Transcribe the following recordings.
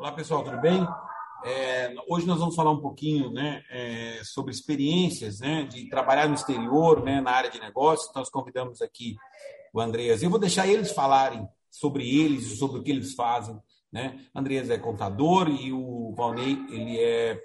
Olá, pessoal, tudo bem? É, hoje nós vamos falar um pouquinho né, é, sobre experiências né, de trabalhar no exterior, né, na área de negócios. Nós convidamos aqui o Andreas. Eu vou deixar eles falarem sobre eles e sobre o que eles fazem. Né? Andreas é contador e o Valnei ele é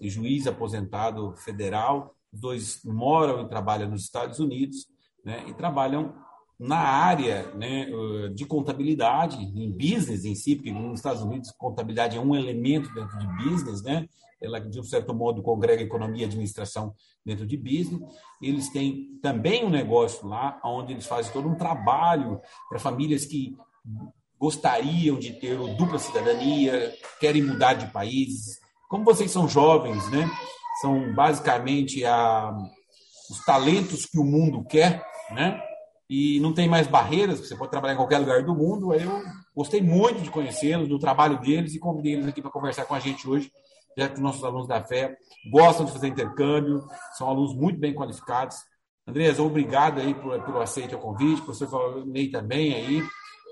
juiz aposentado federal. Os dois moram e trabalham nos Estados Unidos né, e trabalham na área né, de contabilidade, em business em si, porque nos Estados Unidos contabilidade é um elemento dentro de business, né? Ela, de um certo modo, congrega economia e administração dentro de business. Eles têm também um negócio lá, onde eles fazem todo um trabalho para famílias que gostariam de ter dupla cidadania, querem mudar de país. Como vocês são jovens, né? São basicamente a, os talentos que o mundo quer, né? E não tem mais barreiras, você pode trabalhar em qualquer lugar do mundo. Eu gostei muito de conhecê-los, do trabalho deles e convidei eles aqui para conversar com a gente hoje, já que os nossos alunos da fé gostam de fazer intercâmbio, são alunos muito bem qualificados. Andreas, obrigado aí por, pelo aceite ao convite, professor Ney também aí.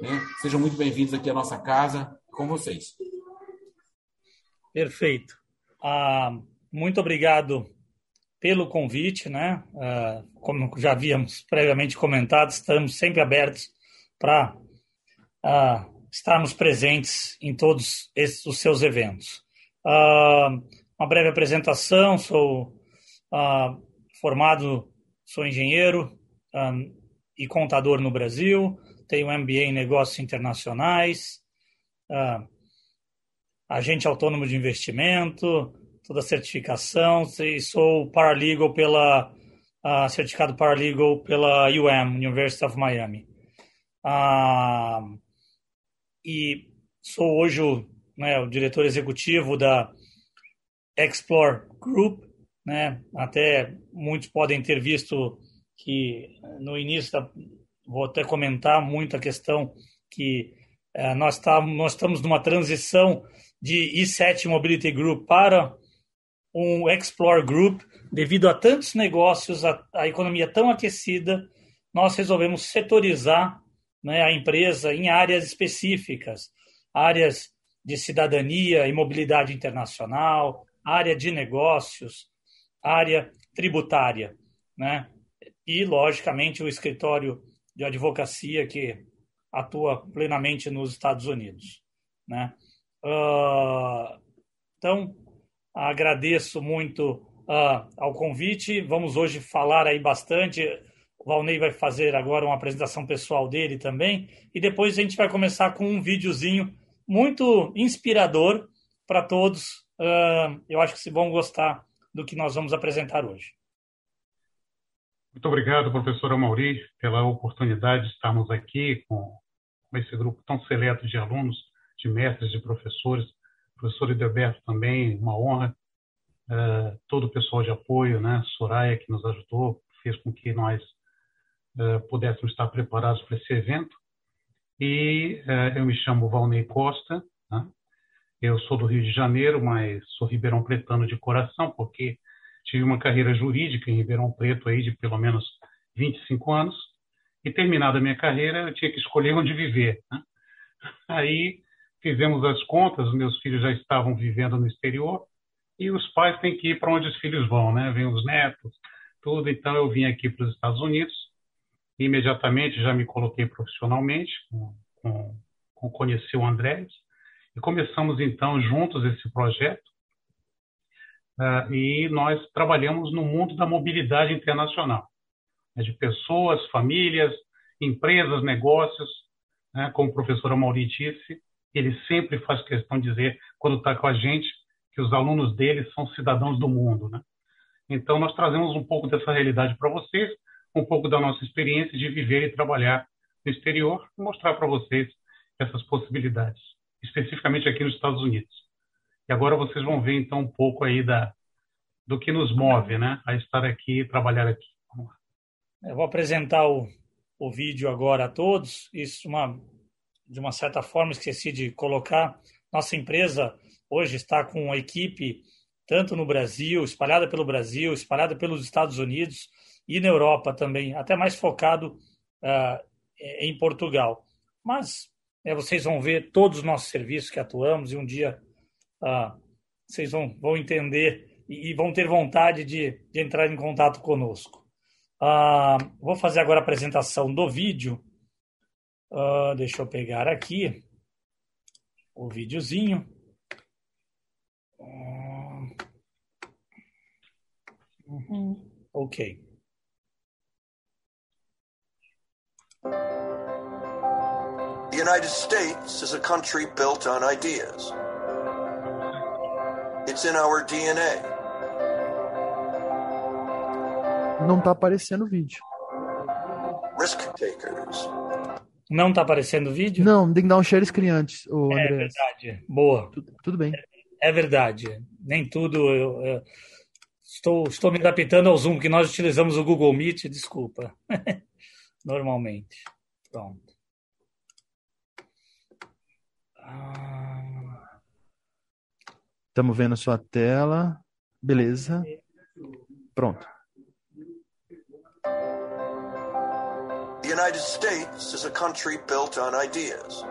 Né? Sejam muito bem-vindos aqui à nossa casa, com vocês. Perfeito. Ah, muito obrigado pelo convite, né? Uh, como já havíamos previamente comentado, estamos sempre abertos para uh, estarmos presentes em todos esses, os seus eventos. Uh, uma breve apresentação: sou formado, sou engenheiro um, e contador no Brasil, tenho MBA em Negócios Internacionais, agente autônomo de investimento toda a certificação e sou paralegal pela uh, certificado paralegal pela UM University of Miami. Uh, e sou hoje o, né, o diretor executivo da Explore Group né até muitos podem ter visto que no início da, vou até comentar muito a questão que uh, nós, tá, nós estamos numa transição de E7 Mobility Group para um Explore Group, devido a tantos negócios, a, a economia tão aquecida, nós resolvemos setorizar né, a empresa em áreas específicas, áreas de cidadania e mobilidade internacional, área de negócios, área tributária, né? E, logicamente, o escritório de advocacia que atua plenamente nos Estados Unidos, né? Uh, então, Agradeço muito uh, ao convite. Vamos hoje falar aí bastante. O Valnei vai fazer agora uma apresentação pessoal dele também. E depois a gente vai começar com um videozinho muito inspirador para todos. Uh, eu acho que se vão gostar do que nós vamos apresentar hoje. Muito obrigado, professora Mauri, pela oportunidade de estarmos aqui com, esse grupo tão seleto de alunos, de mestres, de professores professor Edelberto também, uma honra. Uh, todo o pessoal de apoio, né? Soraya, que nos ajudou, fez com que nós uh, pudéssemos estar preparados para esse evento. E uh, eu me chamo Valnei Costa, né? eu sou do Rio de Janeiro, mas sou ribeirão pretano de coração, porque tive uma carreira jurídica em Ribeirão Preto aí de pelo menos 25 anos. E terminada a minha carreira, eu tinha que escolher onde viver. Né? Aí fizemos as contas, meus filhos já estavam vivendo no exterior e os pais têm que ir para onde os filhos vão, né? Vêm os netos, tudo. Então eu vim aqui para os Estados Unidos. Imediatamente já me coloquei profissionalmente, com, com conheci o André e começamos então juntos esse projeto. Uh, e nós trabalhamos no mundo da mobilidade internacional, né? de pessoas, famílias, empresas, negócios, né? como a professora Mauri disse, ele sempre faz questão de dizer, quando está com a gente, que os alunos dele são cidadãos do mundo. Né? Então, nós trazemos um pouco dessa realidade para vocês, um pouco da nossa experiência de viver e trabalhar no exterior, e mostrar para vocês essas possibilidades, especificamente aqui nos Estados Unidos. E agora vocês vão ver, então, um pouco aí da, do que nos move né, a estar aqui e trabalhar aqui. Eu vou apresentar o, o vídeo agora a todos. Isso é uma de uma certa forma, esqueci de colocar. Nossa empresa hoje está com uma equipe tanto no Brasil, espalhada pelo Brasil, espalhada pelos Estados Unidos e na Europa também, até mais focado uh, em Portugal. Mas É, vocês vão ver todos os nossos serviços que atuamos e um dia ah, vocês vão, vão entender e, e, vão ter vontade de, de entrar em contato conosco. Ah, vou fazer agora a apresentação do vídeo. Ah, deixa eu pegar aqui o videozinho. Uhum. Ok. The United States is a country built on ideas. It's in our DNA. Não está aparecendo o vídeo. Risk takers. Não está aparecendo o vídeo? Não, tem que dar um share screen antes, o É André. verdade. Boa. Tudo, tudo bem. É verdade. Nem tudo. Eu, eu estou, estou me adaptando ao Zoom, que nós utilizamos o Google Meet, desculpa. Normalmente. Pronto. Ah, Estamos vendo a sua tela. Beleza. Pronto. The United States is a country built on ideas.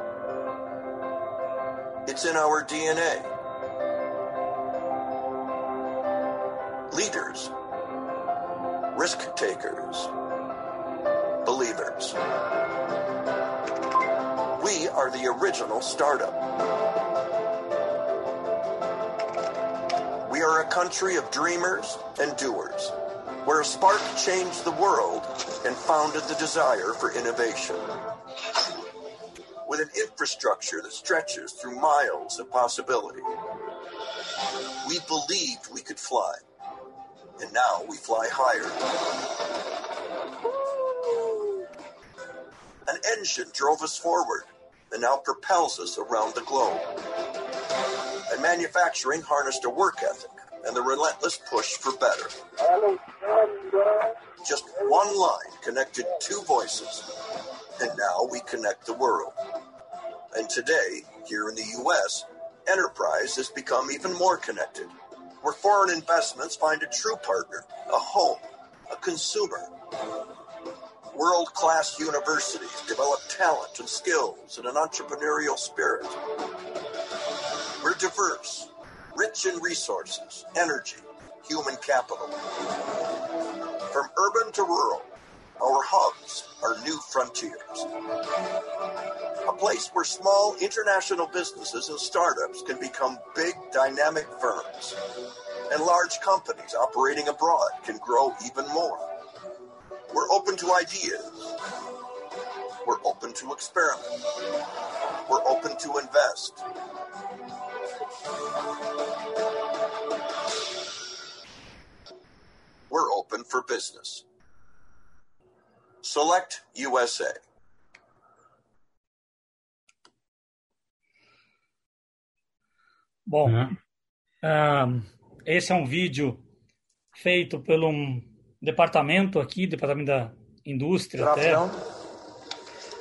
It's in our DNA. Leaders, risk takers, believers. We are the original startup. We are a country of dreamers and doers, where a spark changed the world and founded the desire for innovation. With an infrastructure that stretches through miles of possibility. We believed we could fly, and now we fly higher. An engine drove us forward and now propels us around the globe. And manufacturing harnessed a work ethic and the relentless push for better. Just one line connected two voices, and now we connect the world. And today, here in the U.S., enterprise has become even more connected, where foreign investments find a true partner, a home, a consumer. World class universities develop talent and skills and an entrepreneurial spirit. We're diverse, rich in resources, energy, human capital. From urban to rural, our hubs are new frontiers. A place where small international businesses and startups can become big dynamic firms. And large companies operating abroad can grow even more. We're open to ideas. We're open to experiment. We're open to invest. We're open for business. Select USA. Bom, né? ah, esse é um vídeo feito pelo um departamento aqui, departamento da indústria Good até. afternoon.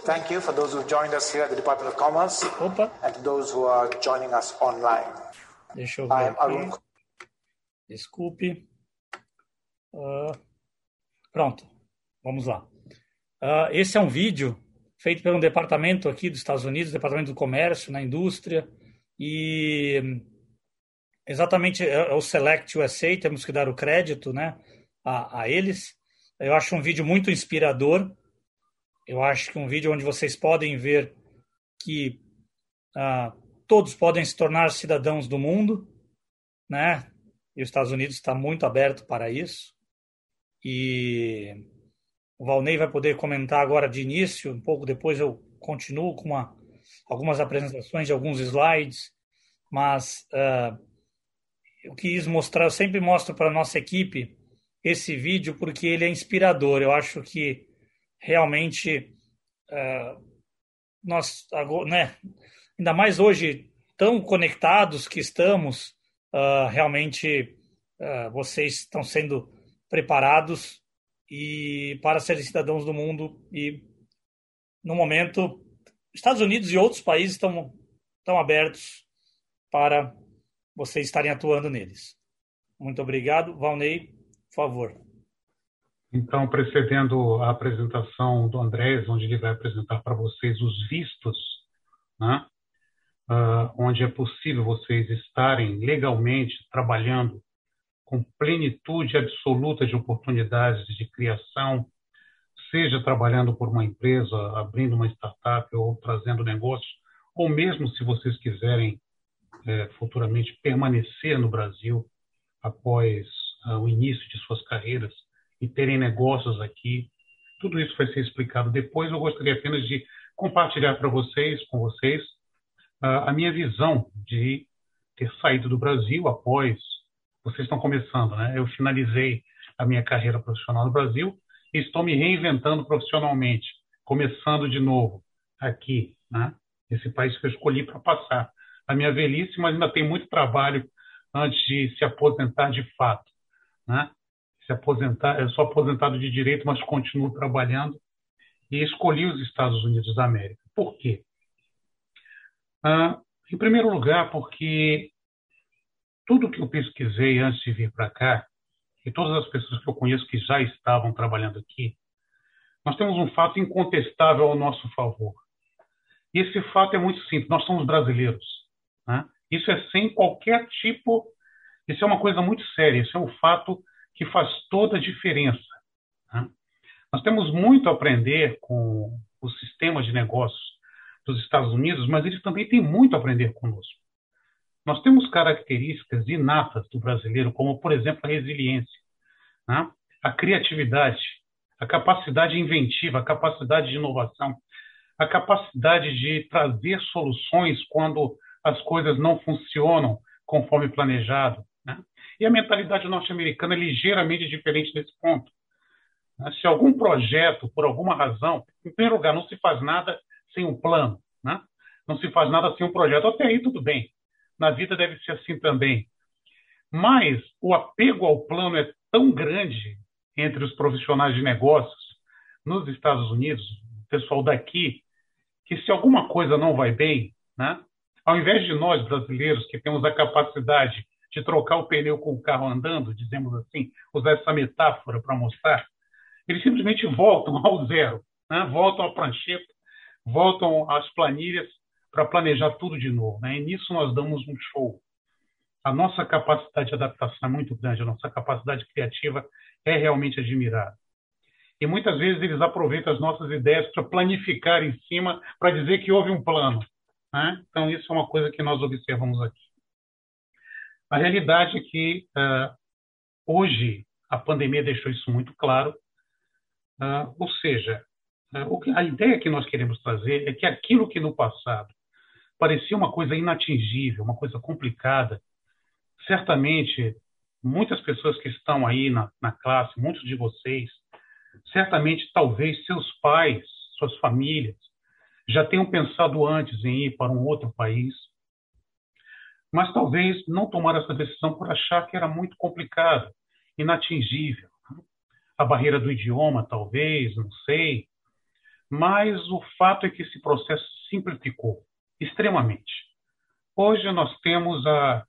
Thank you for those who joined us here at the Department of Commerce Opa, and those who are joining us online. deixa eu I ver am Arun. Desculpe. Ah, pronto, vamos lá. Ah, esse é um vídeo feito por um departamento aqui dos Estados Unidos, Departamento do Comércio, na indústria, e hum, exatamente é é o Select USA, temos que dar o crédito né, a, a eles. Eu acho um vídeo muito inspirador. Eu acho que um vídeo onde vocês podem ver que ah, todos podem se tornar cidadãos do mundo, né? E os Estados Unidos está muito aberto para isso. E o Valnei vai poder comentar agora de início, um pouco depois eu continuo com uma, algumas apresentações de alguns slides, mas ah, eu quis mostrar, eu sempre mostro para a nossa equipe esse vídeo porque ele é inspirador. Eu acho que realmente ah, nós, né, ainda mais hoje, tão conectados que estamos, ah, realmente ah, vocês estão sendo preparados e para serem cidadãos do mundo e no momento Estados Unidos e outros países estão estão abertos para vocês estarem atuando neles. Muito obrigado, Valnei, por favor. Então, precedendo a apresentação do Andrés, onde ele vai apresentar para vocês os vistos né? uh, onde é possível vocês estarem legalmente trabalhando com plenitude absoluta de oportunidades de criação, seja trabalhando por uma empresa, abrindo uma startup ou trazendo negócios, ou mesmo se vocês quiserem é, futuramente permanecer no Brasil após uh, o início de suas carreiras e terem negócios aqui. Tudo isso vai ser explicado depois. Eu gostaria apenas de compartilhar para vocês, com vocês, uh, a minha visão de ter saído do Brasil após. Vocês estão começando, né? Eu finalizei a minha carreira profissional no Brasil e estou me reinventando profissionalmente, começando de novo aqui, né? Esse país que eu escolhi para passar a minha velhice, mas ainda tem muito trabalho antes de se aposentar de fato, né? Se aposentar, eu sou aposentado de direito, mas continuo trabalhando e escolhi os Estados Unidos da América. Por quê? Ah, em primeiro lugar, porque tudo que eu pesquisei antes de vir para cá, e todas as pessoas que eu conheço que já estavam trabalhando aqui, nós temos um fato incontestável ao nosso favor. E esse fato é muito simples: nós somos brasileiros. Né? Isso é sem qualquer tipo. Isso é uma coisa muito séria. Isso é um fato que faz toda a diferença. Né? Nós temos muito a aprender com o sistema de negócios dos Estados Unidos, mas eles também têm muito a aprender conosco. Nós temos características inatas do brasileiro, como, por exemplo, a resiliência, né? a criatividade, a capacidade inventiva, a capacidade de inovação, a capacidade de trazer soluções quando as coisas não funcionam conforme planejado. Né? E a mentalidade norte-americana é ligeiramente diferente nesse ponto. Se algum projeto, por alguma razão, em primeiro lugar, não se faz nada sem um plano, né? não se faz nada sem um projeto, até aí tudo bem. Na vida deve ser assim também. Mas o apego ao plano é tão grande entre os profissionais de negócios nos Estados Unidos, o pessoal daqui, que se alguma coisa não vai bem, né? Ao invés de nós, brasileiros, que temos a capacidade de trocar o pneu com o carro andando, dizemos assim, usar essa metáfora para mostrar, eles simplesmente voltam ao zero, né? voltam à prancheta, voltam às planilhas para planejar tudo de novo. Né? E nisso nós damos um show. A nossa capacidade de adaptação é muito grande, a nossa capacidade criativa é realmente admirável. E muitas vezes eles aproveitam as nossas ideias para planificar em cima, para dizer que houve um plano. Né? Então, isso é uma coisa que nós observamos aqui. A realidade é que uh, hoje a pandemia deixou isso muito claro, uh, ou seja, uh, que, a ideia que nós queremos trazer é que aquilo que no passado parecia uma coisa inatingível, uma coisa complicada, certamente muitas pessoas que estão aí na, na classe, muitos de vocês, certamente talvez seus pais, suas famílias, já tenham pensado antes em ir para um outro país, mas talvez não tomaram essa decisão por achar que era muito complicado, inatingível. A barreira do idioma, talvez, não sei. Mas o fato é que esse processo simplificou extremamente. Hoje nós temos a,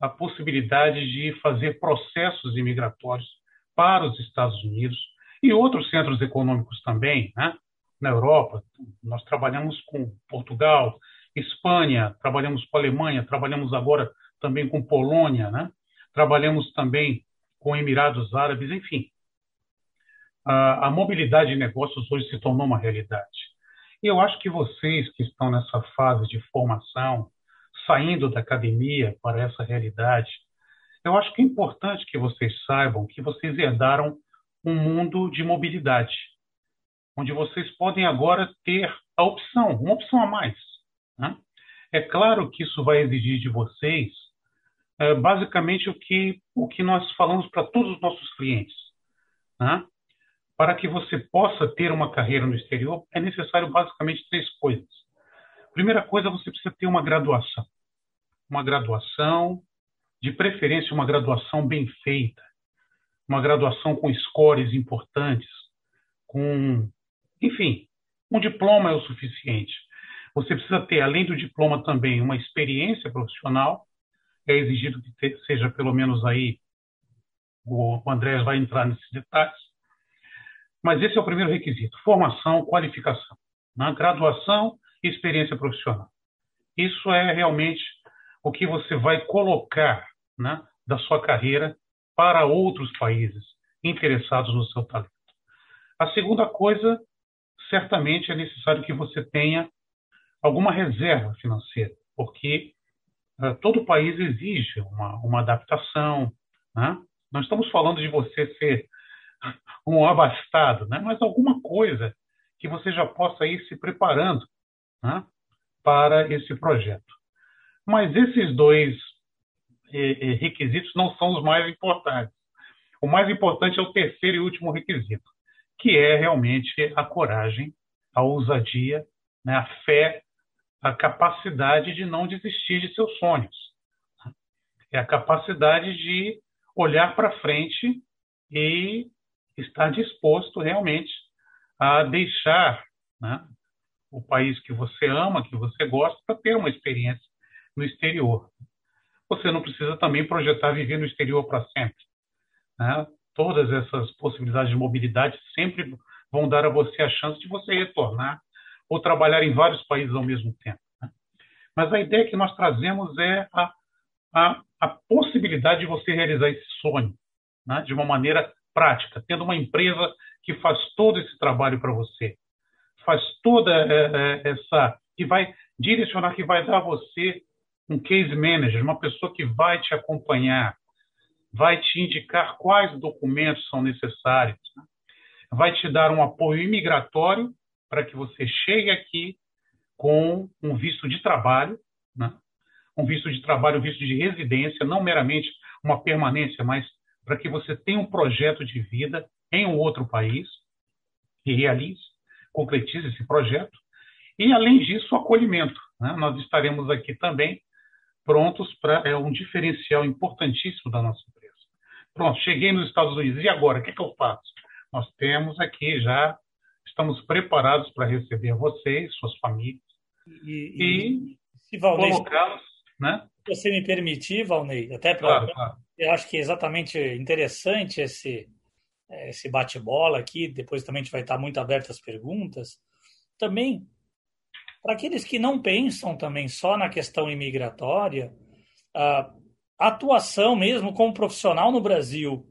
a possibilidade de fazer processos imigratórios para os Estados Unidos e outros centros econômicos também, né? na Europa. Nós trabalhamos com Portugal, Espanha, trabalhamos com Alemanha, trabalhamos agora também com Polônia, né? trabalhamos também com Emirados Árabes, enfim. A, a mobilidade de negócios hoje se tornou uma realidade. E eu acho que vocês que estão nessa fase de formação, saindo da academia para essa realidade, eu acho que é importante que vocês saibam que vocês herdaram um mundo de mobilidade onde vocês podem agora ter a opção, uma opção a mais. Né? É claro que isso vai exigir de vocês é, basicamente o que, o que nós falamos para todos os nossos clientes. Né? Para que você possa ter uma carreira no exterior, é necessário basicamente três coisas. Primeira coisa, você precisa ter uma graduação. Uma graduação, de preferência, uma graduação bem feita, uma graduação com scores importantes, com enfim, um diploma é o suficiente. Você precisa ter, além do diploma, também uma experiência profissional. É exigido que seja pelo menos aí, o Andrés vai entrar nesses detalhes. Mas esse é o primeiro requisito: formação, qualificação, né? graduação e experiência profissional. isso é realmente o que você vai colocar né, da sua carreira para outros países interessados no seu talento. A segunda coisa, certamente é necessário que você tenha alguma reserva financeira, porque uh, todo país exige uma, uma adaptação. Né? Não estamos falando de você ser um abastado, né? mas alguma coisa que você já possa ir se preparando né? para esse projeto. Mas esses dois eh, eh, requisitos não são os mais importantes. O mais importante é o terceiro e último requisito, que é realmente a coragem, a ousadia, né? a fé a capacidade de não desistir de seus sonhos. É a capacidade de olhar para frente e estar disposto realmente a deixar né, o país que você ama, que você gosta, para ter uma experiência no exterior. Você não precisa também projetar viver no exterior para sempre. Né? Todas essas possibilidades de mobilidade sempre vão dar a você a chance de você retornar ou trabalhar em vários países ao mesmo tempo. Né? Mas a ideia que nós trazemos é a, a, a possibilidade de você realizar esse sonho né? de uma maneira prática, tendo uma empresa que faz todo esse trabalho para você, faz toda é, é, essa que vai direcionar, que vai dar a você um case manager, uma pessoa que vai te acompanhar, vai te indicar quais documentos são necessários, né? vai te dar um apoio imigratório para que você chegue aqui com um visto de trabalho, né? um visto de trabalho, um visto de residência, não meramente uma permanência, mas para que você tenha um projeto de vida em um outro país e realize, concretize esse projeto. E, além disso, o acolhimento. Né? Nós estaremos aqui também prontos para é um diferencial importantíssimo da nossa empresa. Pronto, cheguei nos Estados Unidos, e agora? O que, é que eu faço? Nós temos aqui já estamos preparados para receber vocês, suas famílias, e, e, e colocá-los. Né? Se você me permitir, Valnei, até para. Claro, claro. Eu acho que é exatamente interessante esse, esse bate-bola aqui, depois também a gente vai estar muito aberto às perguntas. Também, para aqueles que não pensam também só na questão imigratória, a atuação mesmo como profissional no Brasil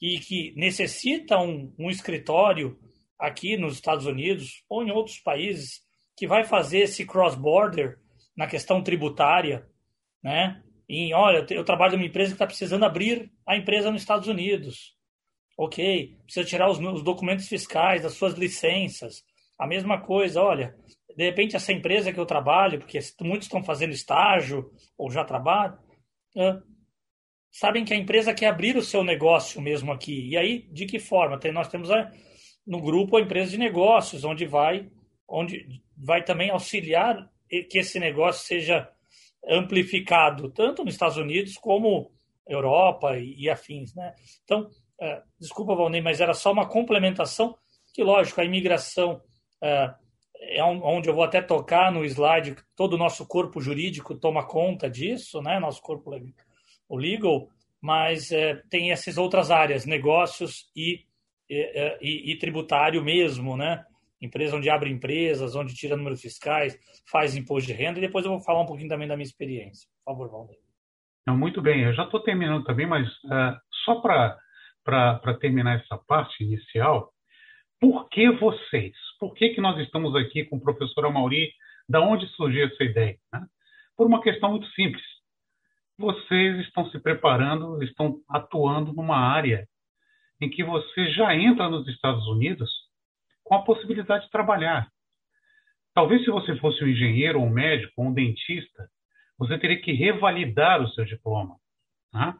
e que necessita um, um escritório aqui nos Estados Unidos ou em outros países que vai fazer esse cross-border na questão tributária, né? Em, olha, eu trabalho numa empresa que está precisando abrir a empresa nos Estados Unidos. Ok, precisa tirar os, os documentos fiscais, das suas licenças. A mesma coisa, olha, de repente essa empresa que eu trabalho, porque muitos estão fazendo estágio ou já trabalham, sabem que a empresa quer abrir o seu negócio mesmo aqui. E aí, de que forma? Tem, nós temos a, no grupo a empresa de negócios, onde vai, onde vai também auxiliar que esse negócio seja amplificado, tanto nos Estados Unidos como Europa e, afins. Né? Então, é, desculpa, Valnei, mas era só uma complementação, que lógico, a imigração é, é onde eu vou até tocar no slide, todo o nosso corpo jurídico toma conta disso, né? nosso corpo o legal, mas é, tem essas outras áreas, negócios e e, e, e, tributário mesmo, né? Empresa onde abre empresas, onde tira números fiscais, faz imposto de renda, e depois eu vou falar um pouquinho também da minha experiência. Por favor, Valdir. Muito bem, eu já estou terminando também, mas uh, só para terminar essa parte inicial, por que vocês? Por que, que nós estamos aqui com o professor Amauri? Da onde surgiu essa ideia? Né? Por uma questão muito simples. Vocês estão se preparando, estão atuando numa área em que você já entra nos Estados Unidos com a possibilidade de trabalhar. Talvez se você fosse um engenheiro, um médico, um dentista, você teria que revalidar o seu diploma. Né?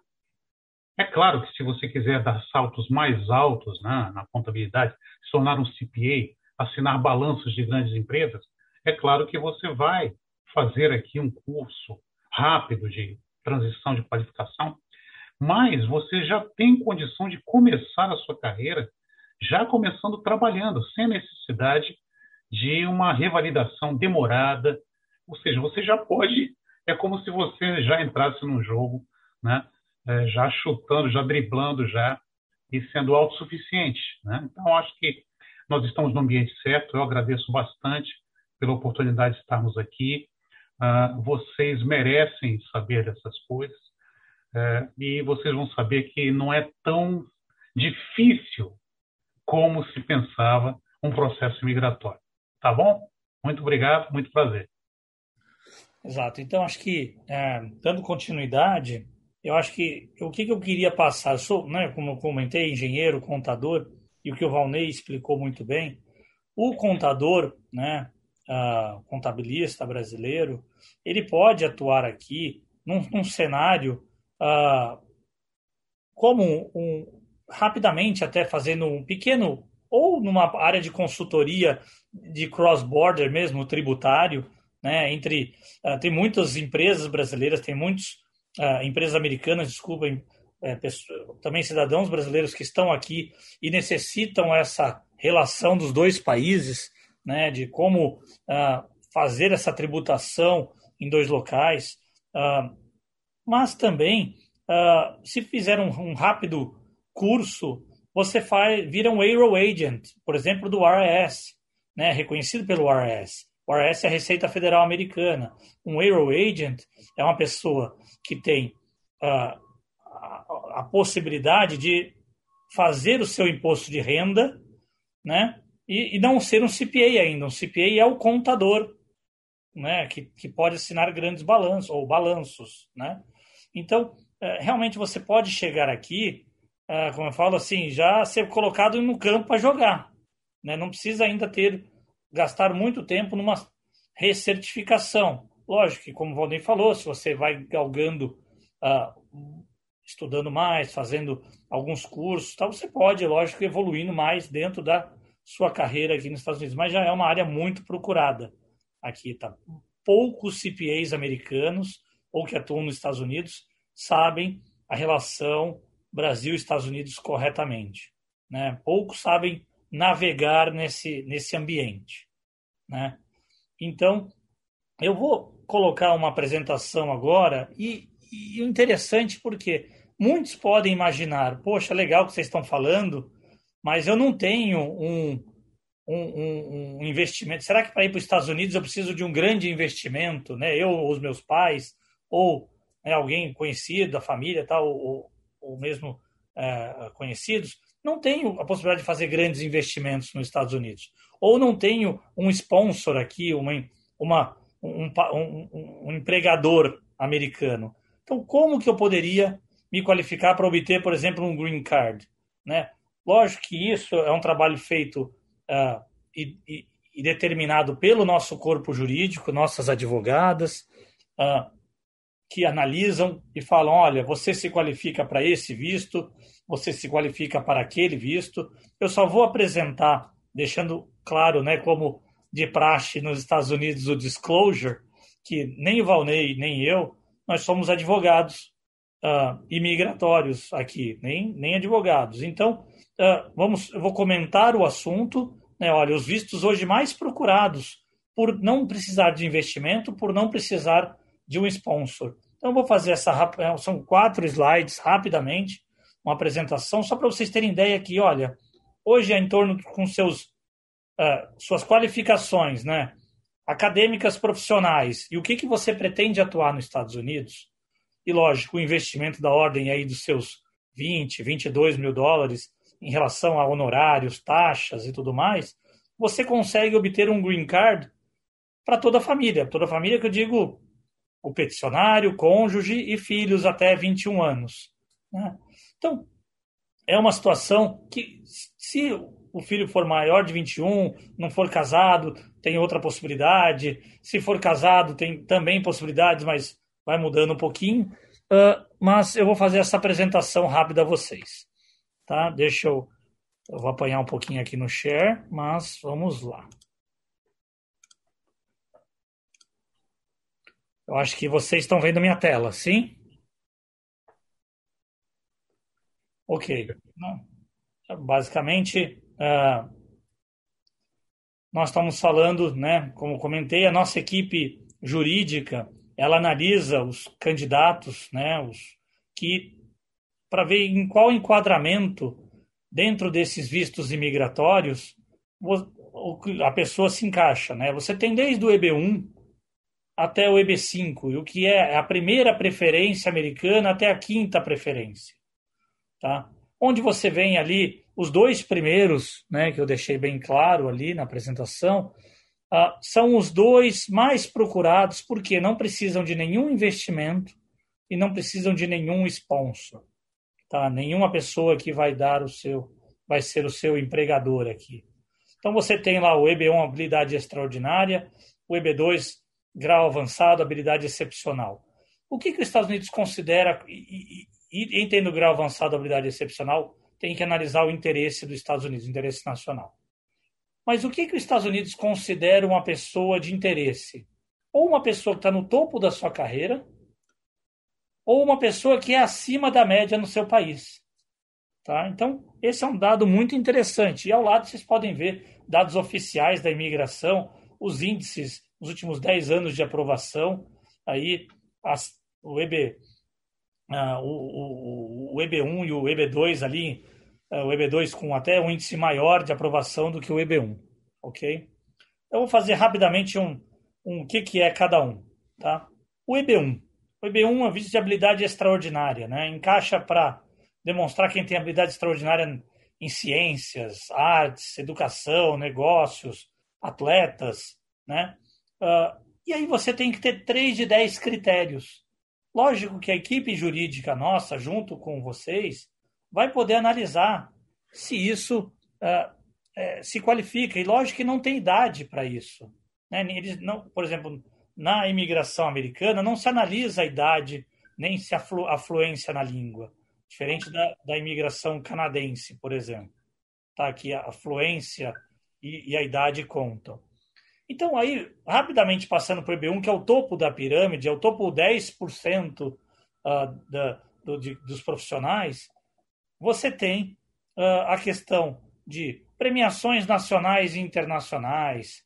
É claro que se você quiser dar saltos mais altos né, na contabilidade, se tornar um CPA, assinar balanços de grandes empresas, é claro que você vai fazer aqui um curso rápido de transição de qualificação mas você já tem condição de começar a sua carreira já começando trabalhando, sem necessidade de uma revalidação demorada. Ou seja, você já pode, é como se você já entrasse num jogo, né? É, já chutando, já driblando, já e sendo autossuficiente. Né? Então, acho que nós estamos no ambiente certo. Eu agradeço bastante pela oportunidade de estarmos aqui. Uh, vocês merecem saber dessas coisas uh, e vocês vão saber que não é tão difícil como se pensava um processo migratório. Tá bom? Muito obrigado, muito prazer. Exato. Então, acho que, é, dando continuidade, eu acho que o que, que eu queria passar, eu sou, né, como eu comentei, engenheiro, contador, e o que o Valnei explicou muito bem, o contador, né, uh, contabilista brasileiro, ele pode atuar aqui num, num cenário uh, como um, rapidamente até fazendo um pequeno ou numa área de consultoria de cross-border mesmo, tributário, né, entre uh, tem muitas empresas brasileiras, tem muitas uh, empresas americanas, desculpem, é, pessoas, também cidadãos brasileiros que estão aqui e necessitam essa relação dos dois países, né, de como uh, fazer essa tributação em dois locais, mas também se fizer um, um rápido curso, você faz, vira um Aero Agent, por exemplo, do IRS, né, reconhecido pelo IRS. O IRS é a Receita Federal Americana. Um Aero Agent é uma pessoa que tem uh, a, a, possibilidade de fazer o seu imposto de renda, né? E, e, não ser um CPA ainda. Um CPA é o contador, né? Que, que pode assinar grandes balanços ou balanços, né? Então, uh, realmente você pode chegar aqui, uh, como eu falo assim, já ser colocado no campo para jogar, né? Não precisa ainda ter gastar muito tempo numa recertificação. Lógico que, como o Valdir falou, se você vai galgando, uh, estudando mais, fazendo alguns cursos, tal, você pode, lógico, evoluindo mais dentro da sua carreira aqui nos Estados Unidos. Mas já é uma área muito procurada aqui, tá? Poucos CPAs americanos ou que atuam nos Estados Unidos sabem a relação Brasil-Estados Unidos corretamente. Né? Poucos sabem navegar nesse, nesse ambiente. Né? Então, eu vou colocar uma apresentação agora e, e interessante porque muitos podem imaginar, poxa, legal que vocês estão falando, mas eu não tenho um, um, um, um investimento. Será que para ir para os Estados Unidos eu preciso de um grande investimento, né? Eu ou os meus pais ou né, alguém conhecido da família, tal, ou, ou mesmo é, conhecidos? não tenho a possibilidade de fazer grandes investimentos nos Estados Unidos. Ou não tenho um sponsor aqui, uma, uma, um, um, um empregador americano. Então, como que eu poderia me qualificar para obter, por exemplo, um green card? Né? Lógico que isso é um trabalho feito uh, e, e, e, determinado pelo nosso corpo jurídico, nossas advogadas, uh, que analisam e falam: olha, você se qualifica para esse visto, você se qualifica para aquele visto. Eu só vou apresentar, deixando claro, né, como de praxe nos Estados Unidos, o disclosure, que nem o Valnei, nem eu, nós somos advogados uh, imigratórios aqui, nem, nem advogados. Então, uh, vamos, eu vou comentar o assunto. Né, olha, os vistos hoje mais procurados por não precisar de investimento, por não precisar de um sponsor. Então, eu vou fazer essa. São quatro slides rapidamente uma apresentação, só para vocês terem ideia que, olha, hoje é em torno com seus, uh, suas qualificações, né? Acadêmicas profissionais e o que, que você pretende atuar nos Estados Unidos, e lógico, o investimento da ordem aí dos seus 20, 22 mil dólares em relação a honorários, taxas e tudo mais, você consegue obter um green card para toda a família. Toda a família que eu digo o peticionário, cônjuge e filhos até 21 anos. Né? Então, é uma situação que, se o filho for maior de 21, não for casado, tem outra possibilidade. Se for casado, tem também possibilidades, mas vai mudando um pouquinho. Uh, mas eu vou fazer essa apresentação rápida a vocês. Tá? Deixa eu. Eu vou apanhar um pouquinho aqui no share, mas vamos lá. Eu acho que vocês estão vendo minha tela, sim? Ok. Basicamente, uh, nós estamos falando, né, como comentei, a nossa equipe jurídica, ela analisa os candidatos, né, os que para ver em qual enquadramento dentro desses vistos imigratórios a pessoa se encaixa, né? Você tem desde o EB1 até o EB5, o que é a primeira preferência americana até a quinta preferência. Tá? Onde você vem ali, os dois primeiros, né, que eu deixei bem claro ali na apresentação, uh, são os dois mais procurados porque não precisam de nenhum investimento e não precisam de nenhum sponsor. Tá? Nenhuma pessoa que vai dar o seu, vai ser o seu empregador aqui. Então você tem lá o EB1, habilidade extraordinária, o EB2, grau avançado, habilidade excepcional. O que, que os Estados Unidos considera, e, e, e entendo grau avançado, habilidade excepcional, tem que analisar o interesse dos Estados Unidos, o interesse nacional. Mas o que, que os Estados Unidos considera uma pessoa de interesse? Ou uma pessoa que está no topo da sua carreira, ou uma pessoa que é acima da média no seu país. Tá? Então, esse é um dado muito interessante. E ao lado vocês podem ver dados oficiais da imigração, os índices nos últimos 10 anos de aprovação, aí as, o, EB, uh, o, o, o, EB1 e o EB2 ali, uh, o EB2 com até um índice maior de aprovação do que o EB1, ok? Eu vou fazer rapidamente um, um que, que é cada um, tá? O EB1. O EB1 é um visto de habilidade extraordinária, né? Encaixa para demonstrar quem tem habilidade extraordinária em ciências, artes, educação, negócios, atletas, né? Uh, e aí você tem que ter três de dez critérios. Lógico que a equipe jurídica nossa, junto com vocês, vai poder analisar se isso uh, é, se qualifica. E lógico que não tem idade para isso. Né? Eles não, por exemplo, na imigração americana não se analisa a idade nem se a, flu, a fluência na língua, diferente da, da imigração canadense, por exemplo. Tá a fluência e, e a idade contam. Então, aí, rapidamente passando para o EB1, que é o topo da pirâmide, é o topo 10% uh, da, do, de, dos profissionais, você tem uh, a questão de premiações nacionais e internacionais,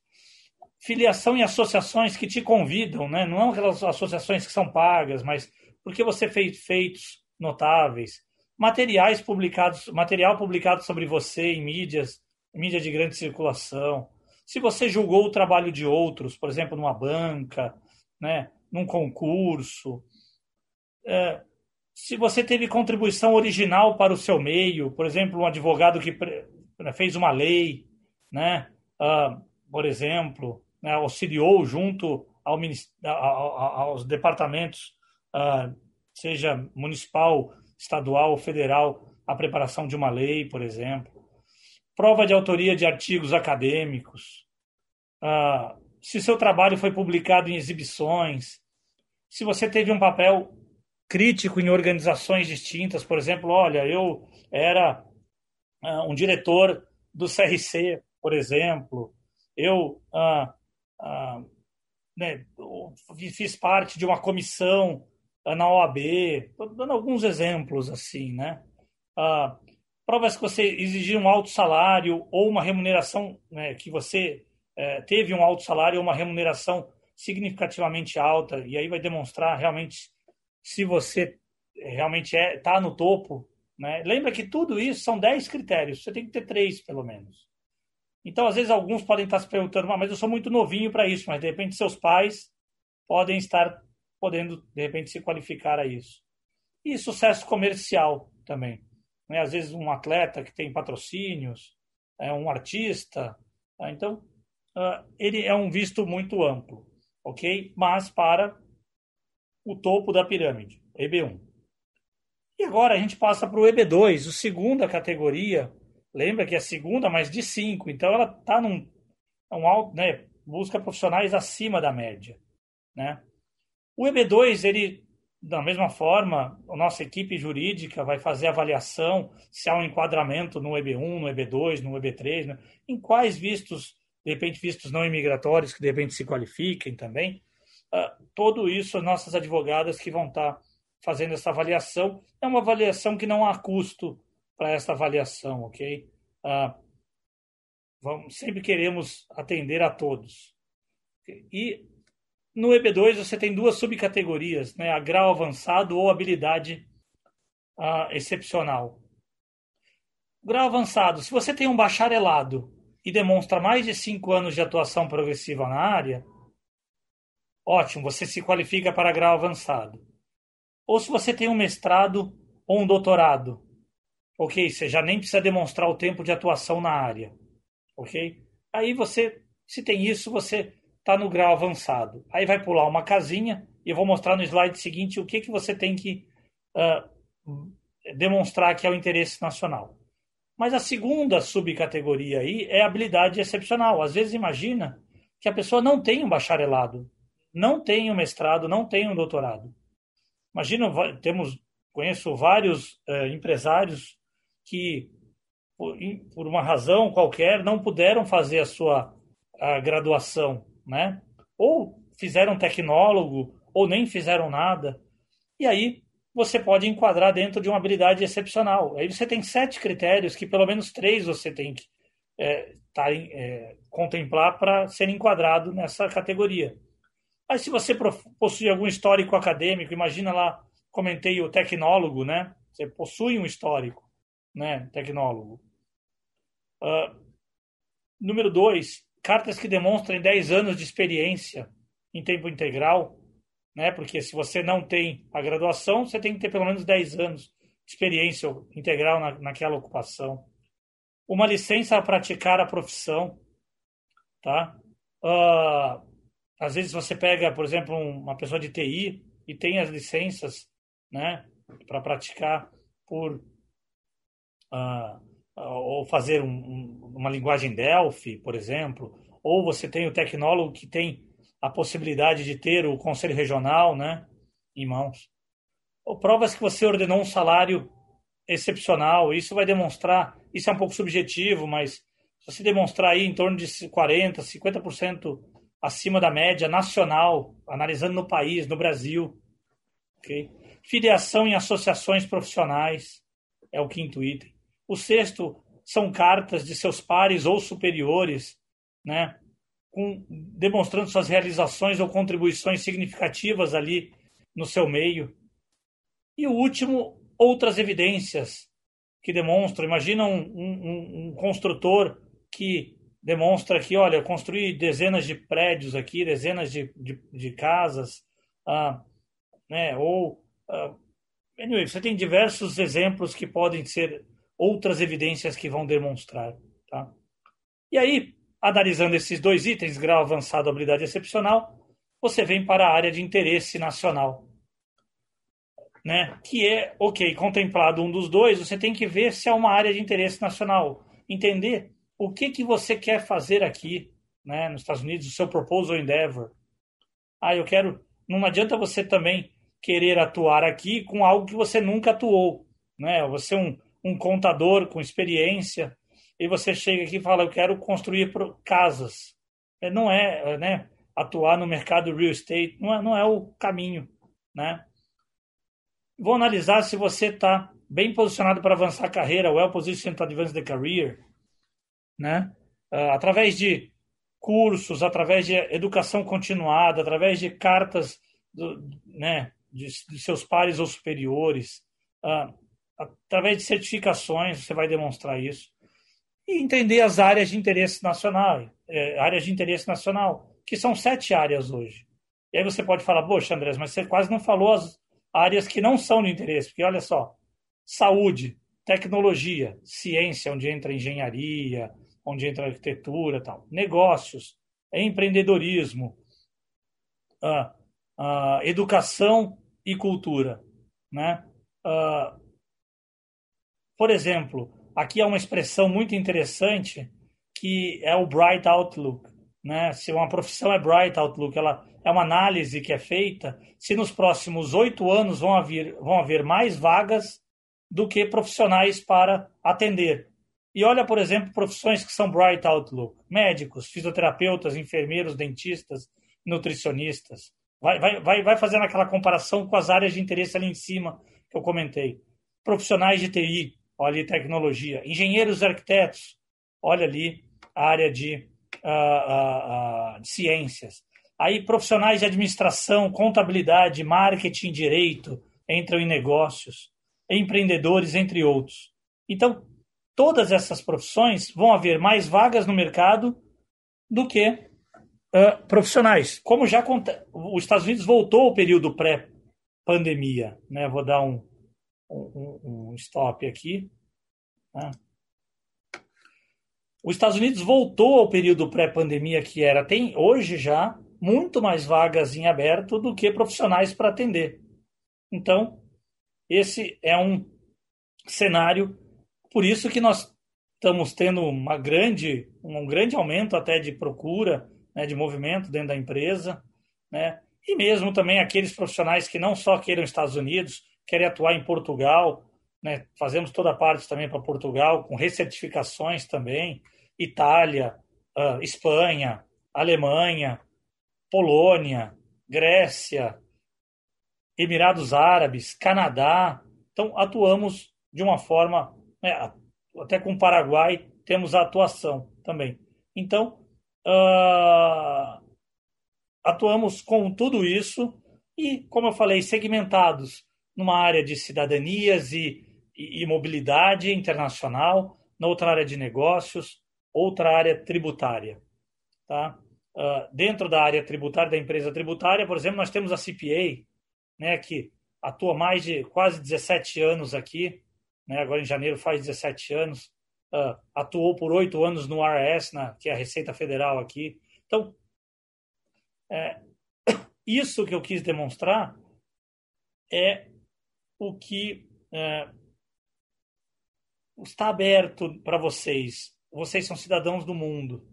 filiação em associações que te convidam, né? não aquelas associações que são pagas, mas porque você fez feitos notáveis, materiais publicados, material publicado sobre você em mídias, mídia de grande circulação, se você julgou o trabalho de outros, por exemplo, numa banca, né, num concurso, é, se você teve contribuição original para o seu meio, por exemplo, um advogado que né, fez uma lei, né, uh, por exemplo, né, auxiliou junto ao, aos departamentos, uh, seja municipal, estadual federal, a preparação de uma lei, por exemplo prova de autoria de artigos acadêmicos, ah, se seu trabalho foi publicado em exibições, se você teve um papel crítico em organizações distintas, por exemplo, olha, eu era ah, um diretor do CRC, por exemplo, eu ah, ah, né, fiz parte de uma comissão na OAB, dando alguns exemplos assim, né? Ah, provas que você exigir um alto salário ou uma remuneração né, que você é, teve um alto salário ou uma remuneração significativamente alta, e aí vai demonstrar realmente se você realmente está é, tá no topo. Né? Lembra que tudo isso são 10 critérios, você tem que ter três pelo menos. Então, às vezes, alguns podem estar se perguntando, mas eu sou muito novinho para isso, mas de repente seus pais podem estar podendo, de repente, se qualificar a isso. E sucesso comercial também. Né? Às vezes um atleta que tem patrocínios, é um artista. Tá? Então, uh, ele é um visto muito amplo, ok? Mas para o topo da pirâmide, EB1. E agora a gente passa para o EB2, a segunda categoria. Lembra que é a segunda, mas de cinco. Então ela está num um alto, né, busca profissionais acima da média, né? O EB2 ele da mesma forma, a nossa equipe jurídica vai fazer avaliação se há um enquadramento no EB1, no EB2, no EB3, né? em quais vistos, de repente, vistos não imigratórios que de repente se qualifiquem também. Uh, tudo isso, as nossas advogadas que vão estar fazendo essa avaliação. É uma avaliação que não há custo para essa avaliação, ok? Uh, vamos, sempre queremos atender a todos. E no EB2 você tem duas subcategorias, né? a grau avançado ou habilidade uh, excepcional. Grau avançado, se você tem um bacharelado e demonstra mais de cinco anos de atuação progressiva na área, ótimo, você se qualifica para grau avançado. Ou se você tem um mestrado ou um doutorado, ok, você já nem precisa demonstrar o tempo de atuação na área, ok? Aí você, se tem isso, você está no grau avançado. Aí vai pular uma casinha e eu vou mostrar no slide seguinte o que, que você tem que uh, demonstrar que é o interesse nacional. Mas a segunda subcategoria aí é habilidade excepcional. Às vezes imagina que a pessoa não tem um bacharelado, não tem um mestrado, não tem um doutorado. Imagina, temos, conheço vários uh, empresários que, por, por, uma razão qualquer, não puderam fazer a sua a graduação, né? Ou fizeram tecnólogo, ou nem fizeram nada. E aí você pode enquadrar dentro de uma habilidade excepcional. Aí você tem sete critérios que pelo menos três você tem que é, tá, é, contemplar para ser enquadrado nessa categoria. Mas se você possui algum histórico acadêmico, imagina lá, comentei o tecnólogo, né? Você possui um histórico, né? Tecnólogo. Uh, número dois, cartas que demonstrem 10 anos de experiência em tempo integral, né? Porque se você não tem a graduação, você tem que ter pelo menos 10 anos de experiência integral na, naquela ocupação. Uma licença a praticar a profissão, tá? Uh, às vezes você pega, por exemplo, uma pessoa de TI e tem as licenças, né, para praticar por uh, ou fazer um, um, uma linguagem Delphi, por exemplo, ou você tem o tecnólogo que tem a possibilidade de ter o conselho regional, né, em mãos. Ou provas que você ordenou um salário excepcional, isso vai demonstrar, isso é um pouco subjetivo, mas se você demonstrar aí em torno de 40, 50% acima da média nacional, analisando no país, no Brasil. Okay? Filiação em associações profissionais é o quinto item. O sexto são cartas de seus pares ou superiores, né, com, demonstrando suas realizações ou contribuições significativas ali no seu meio. E o último, outras evidências que demonstram. Imagina um, um, um construtor que demonstra que, olha, construí dezenas de prédios aqui, dezenas de, de, de casas, ah, né, ou... Ah, anyway, você tem diversos exemplos que podem ser outras evidências que vão demonstrar. Tá? E aí, analisando esses dois itens, grau avançado, habilidade excepcional, você vem para a área de interesse nacional. Né? Que é, ok, contemplado um dos dois, você tem que ver se é uma área de interesse nacional. Entender o que, que você quer fazer aqui, né, nos Estados Unidos, o seu proposal endeavor. Ah, eu quero. Não adianta você também querer atuar aqui com algo que você nunca atuou, né? Você é um, um contador com experiência e você chega aqui e fala, eu quero construir casas. É, não é, é, né? Atuar no mercado real estate não é, não é o caminho, né? Vou analisar se você está bem posicionado para avançar a carreira, well positioned to advance the career, né? Uh, através de cursos, através de educação continuada, através de cartas do, né, de, de, seus pares ou superiores, uh, através de certificações, você vai demonstrar isso. E entender as áreas de interesse nacional, é, áreas de interesse nacional, que são sete áreas hoje. E aí você pode falar, poxa, Andrés, mas você quase não falou as áreas que não são de interesse, porque olha só, saúde, tecnologia, ciência, onde entra engenharia, onde entra arquitetura, tal, negócios, empreendedorismo, uh, uh, educação e cultura, né? Uh, por exemplo, aqui há uma expressão muito interessante que é o bright outlook, né? Se uma profissão é bright outlook, ela é uma análise que é feita se nos próximos oito anos vão haver, vão haver mais vagas do que profissionais para atender. E olha, por exemplo, profissões que são bright outlook: médicos, fisioterapeutas, enfermeiros, dentistas, nutricionistas. Vai, vai, vai, vai fazendo aquela comparação com as áreas de interesse ali em cima que eu comentei. Profissionais de TI, olha ali tecnologia. Engenheiros arquitetos, olha ali a área de, uh, uh, uh, de ciências. Aí profissionais de administração, contabilidade, marketing, direito, entram em negócios, empreendedores, entre outros. Então, todas essas profissões vão haver mais vagas no mercado do que uh, profissionais. Como já os Estados Unidos voltou ao período pré-pandemia, né? Vou dar um, um, um stop aqui. Né? Os Estados Unidos voltou ao período pré-pandemia que era tem hoje já muito mais vagas em aberto do que profissionais para atender. Então, esse é um cenário, por isso que nós estamos tendo uma grande, um grande aumento até de procura, né, de movimento dentro da empresa, né? E mesmo também aqueles profissionais que não só queiram Estados Unidos, querem atuar em Portugal, né? Fazemos toda a parte também para Portugal, com recertificações também, Itália, uh, Espanha, Alemanha, Polônia, Grécia, Emirados Árabes, Canadá. Então, atuamos de uma forma, né, até com o Paraguai, temos a atuação também. Então, uh, atuamos com tudo isso e, como eu falei, segmentados numa área de cidadanias e, e, mobilidade internacional, na outra área de negócios, outra área tributária. Tá? Uh, dentro da área tributária, da empresa tributária, por exemplo, nós temos a CPA, né, que atua mais de quase 17 anos aqui, né, agora em janeiro faz 17 anos, uh, atuou por oito anos no IRS, na, que é a Receita Federal aqui. Então, é, isso que eu quis demonstrar é o que é, está aberto para vocês. Vocês são cidadãos do mundo,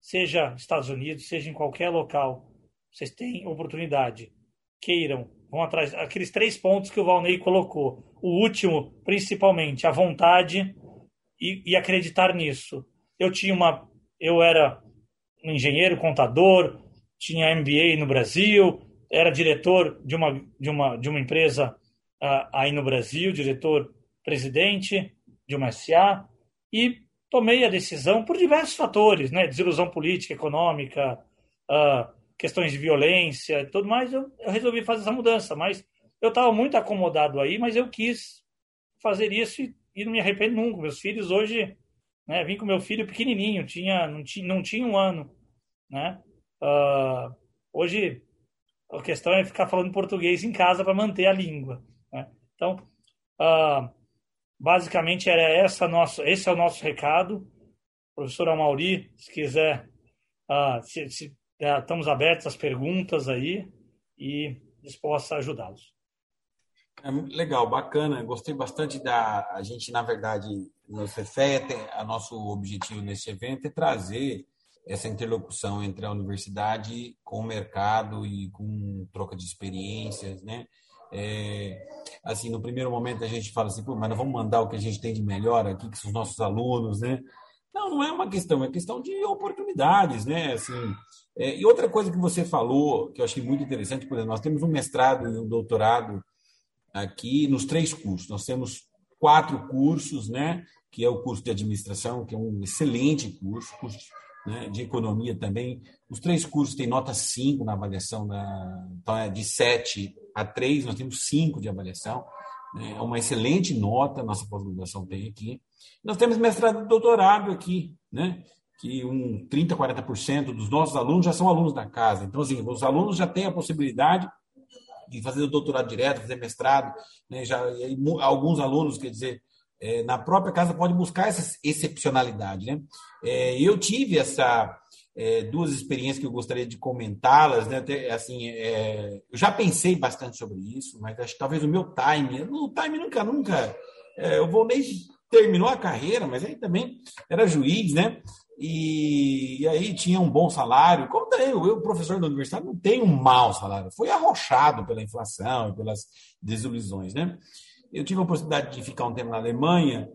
seja Estados Unidos, seja em qualquer local. Vocês têm oportunidade. Queiram, vão atrás. Aqueles três pontos que o Valnei colocou. O último, principalmente, a vontade e, e acreditar nisso. Eu tinha uma. Eu era um engenheiro, contador, tinha MBA no Brasil, era diretor de uma, de uma, de uma empresa uh, aí no Brasil, diretor-presidente de uma SA, e tomei a decisão por diversos fatores, né? desilusão política, econômica, uh, questões de violência e tudo mais, eu, eu resolvi fazer essa mudança. Mas eu estava muito acomodado aí, mas eu quis fazer isso e, e, não me arrependo nunca. Meus filhos hoje, né, vim com meu filho pequenininho, tinha, não, tinha, não tinha um ano. Né? Uh, hoje a questão é ficar falando português em casa para manter a língua. Né? Então, uh, basicamente era essa nosso, esse é o nosso recado. Professor Amauri, se quiser, uh, se, se, uh, estamos abertos às perguntas aí e disposta a ajudá-los. É legal, bacana. Gostei bastante da. A gente, na verdade, no CFE, a nosso objetivo nesse evento é trazer essa interlocução entre a universidade com o mercado e com troca de experiências, né? É, assim, no primeiro momento a gente fala assim, Pô, mas nós vamos mandar o que a gente tem de melhor aqui, que são os nossos alunos, né? Não, não é uma questão, é questão de oportunidades, né? Assim, é, e outra coisa que você falou, que eu achei muito interessante, por exemplo, nós temos um mestrado e um doutorado aqui nos três cursos. Nós temos quatro cursos, né? Que é o curso de administração, que é um excelente curso, curso né, de economia também. Os três cursos têm nota 5 na avaliação, da, então é de 7 a 3, nós temos 5 de avaliação. Né, é uma excelente nota, nossa pós-graduação tem aqui. Nós temos mestrado e doutorado aqui, né? que um 30%, 40% dos nossos alunos já são alunos da casa. Então, assim, os alunos já têm a possibilidade de fazer o doutorado direto, fazer mestrado. Né? Já, alguns alunos, quer dizer, é, na própria casa pode buscar essa excepcionalidade. Né? É, eu tive essa é, duas experiências que eu gostaria de comentá-las. Né? Assim, é, eu já pensei bastante sobre isso, mas acho que talvez o meu time, o time nunca, nunca. É, eu vou nem terminou a carreira, mas aí também era juiz, né? E, e, aí tinha um bom salário. Como também eu, professor da universidade, não tenho um mau salário. Foi arrochado pela inflação e pelas desilusões, né? Eu tive a oportunidade de ficar um tempo na Alemanha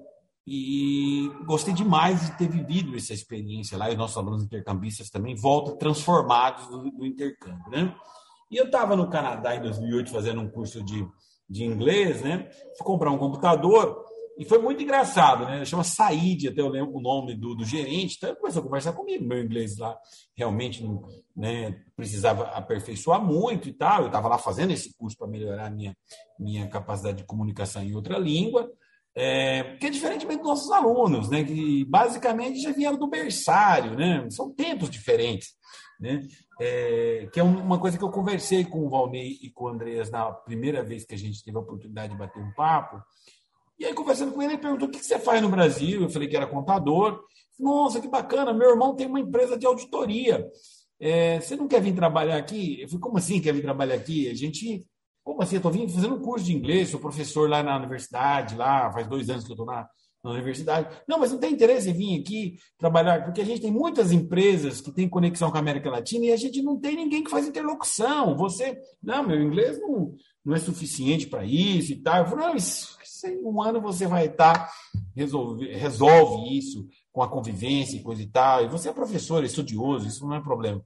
e gostei demais de ter vivido essa experiência lá. E os nossos alunos intercambistas também voltam transformados do, do intercâmbio, né? E eu estava no Canadá em 2008 fazendo um curso de, de inglês, né? Fui comprar um computador e foi muito engraçado, né? Chama Said, até eu lembro o nome do, do gerente. Então ele começou a conversar comigo. Meu inglês lá realmente não né, precisava aperfeiçoar muito e tal. Eu estava lá fazendo esse curso para melhorar minha, minha capacidade de comunicação em outra língua. É, que é diferentemente dos nossos alunos, né, que basicamente já vieram do berçário, né, são tempos diferentes. Né, é, que é uma coisa que eu conversei com o Valnei e com o Andreas na primeira vez que a gente teve a oportunidade de bater um papo. E aí, conversando com ele, ele perguntou o que você faz no Brasil. Eu falei que era contador. Nossa, que bacana, meu irmão tem uma empresa de auditoria. É, você não quer vir trabalhar aqui? Eu falei, como assim quer vir trabalhar aqui? A gente como assim? Eu estou vindo fazendo um curso de inglês, sou professor lá na universidade, lá faz dois anos que eu estou na, na universidade. Não, mas não tem interesse em vir aqui trabalhar, porque a gente tem muitas empresas que têm conexão com a América Latina e a gente não tem ninguém que faz interlocução. Você, não, meu inglês não, não é suficiente para isso e tal. Eu falei, não, isso, em um ano você vai estar, tá, resolve, resolve isso com a convivência e coisa e tal. E você é professor, é estudioso, isso não é problema.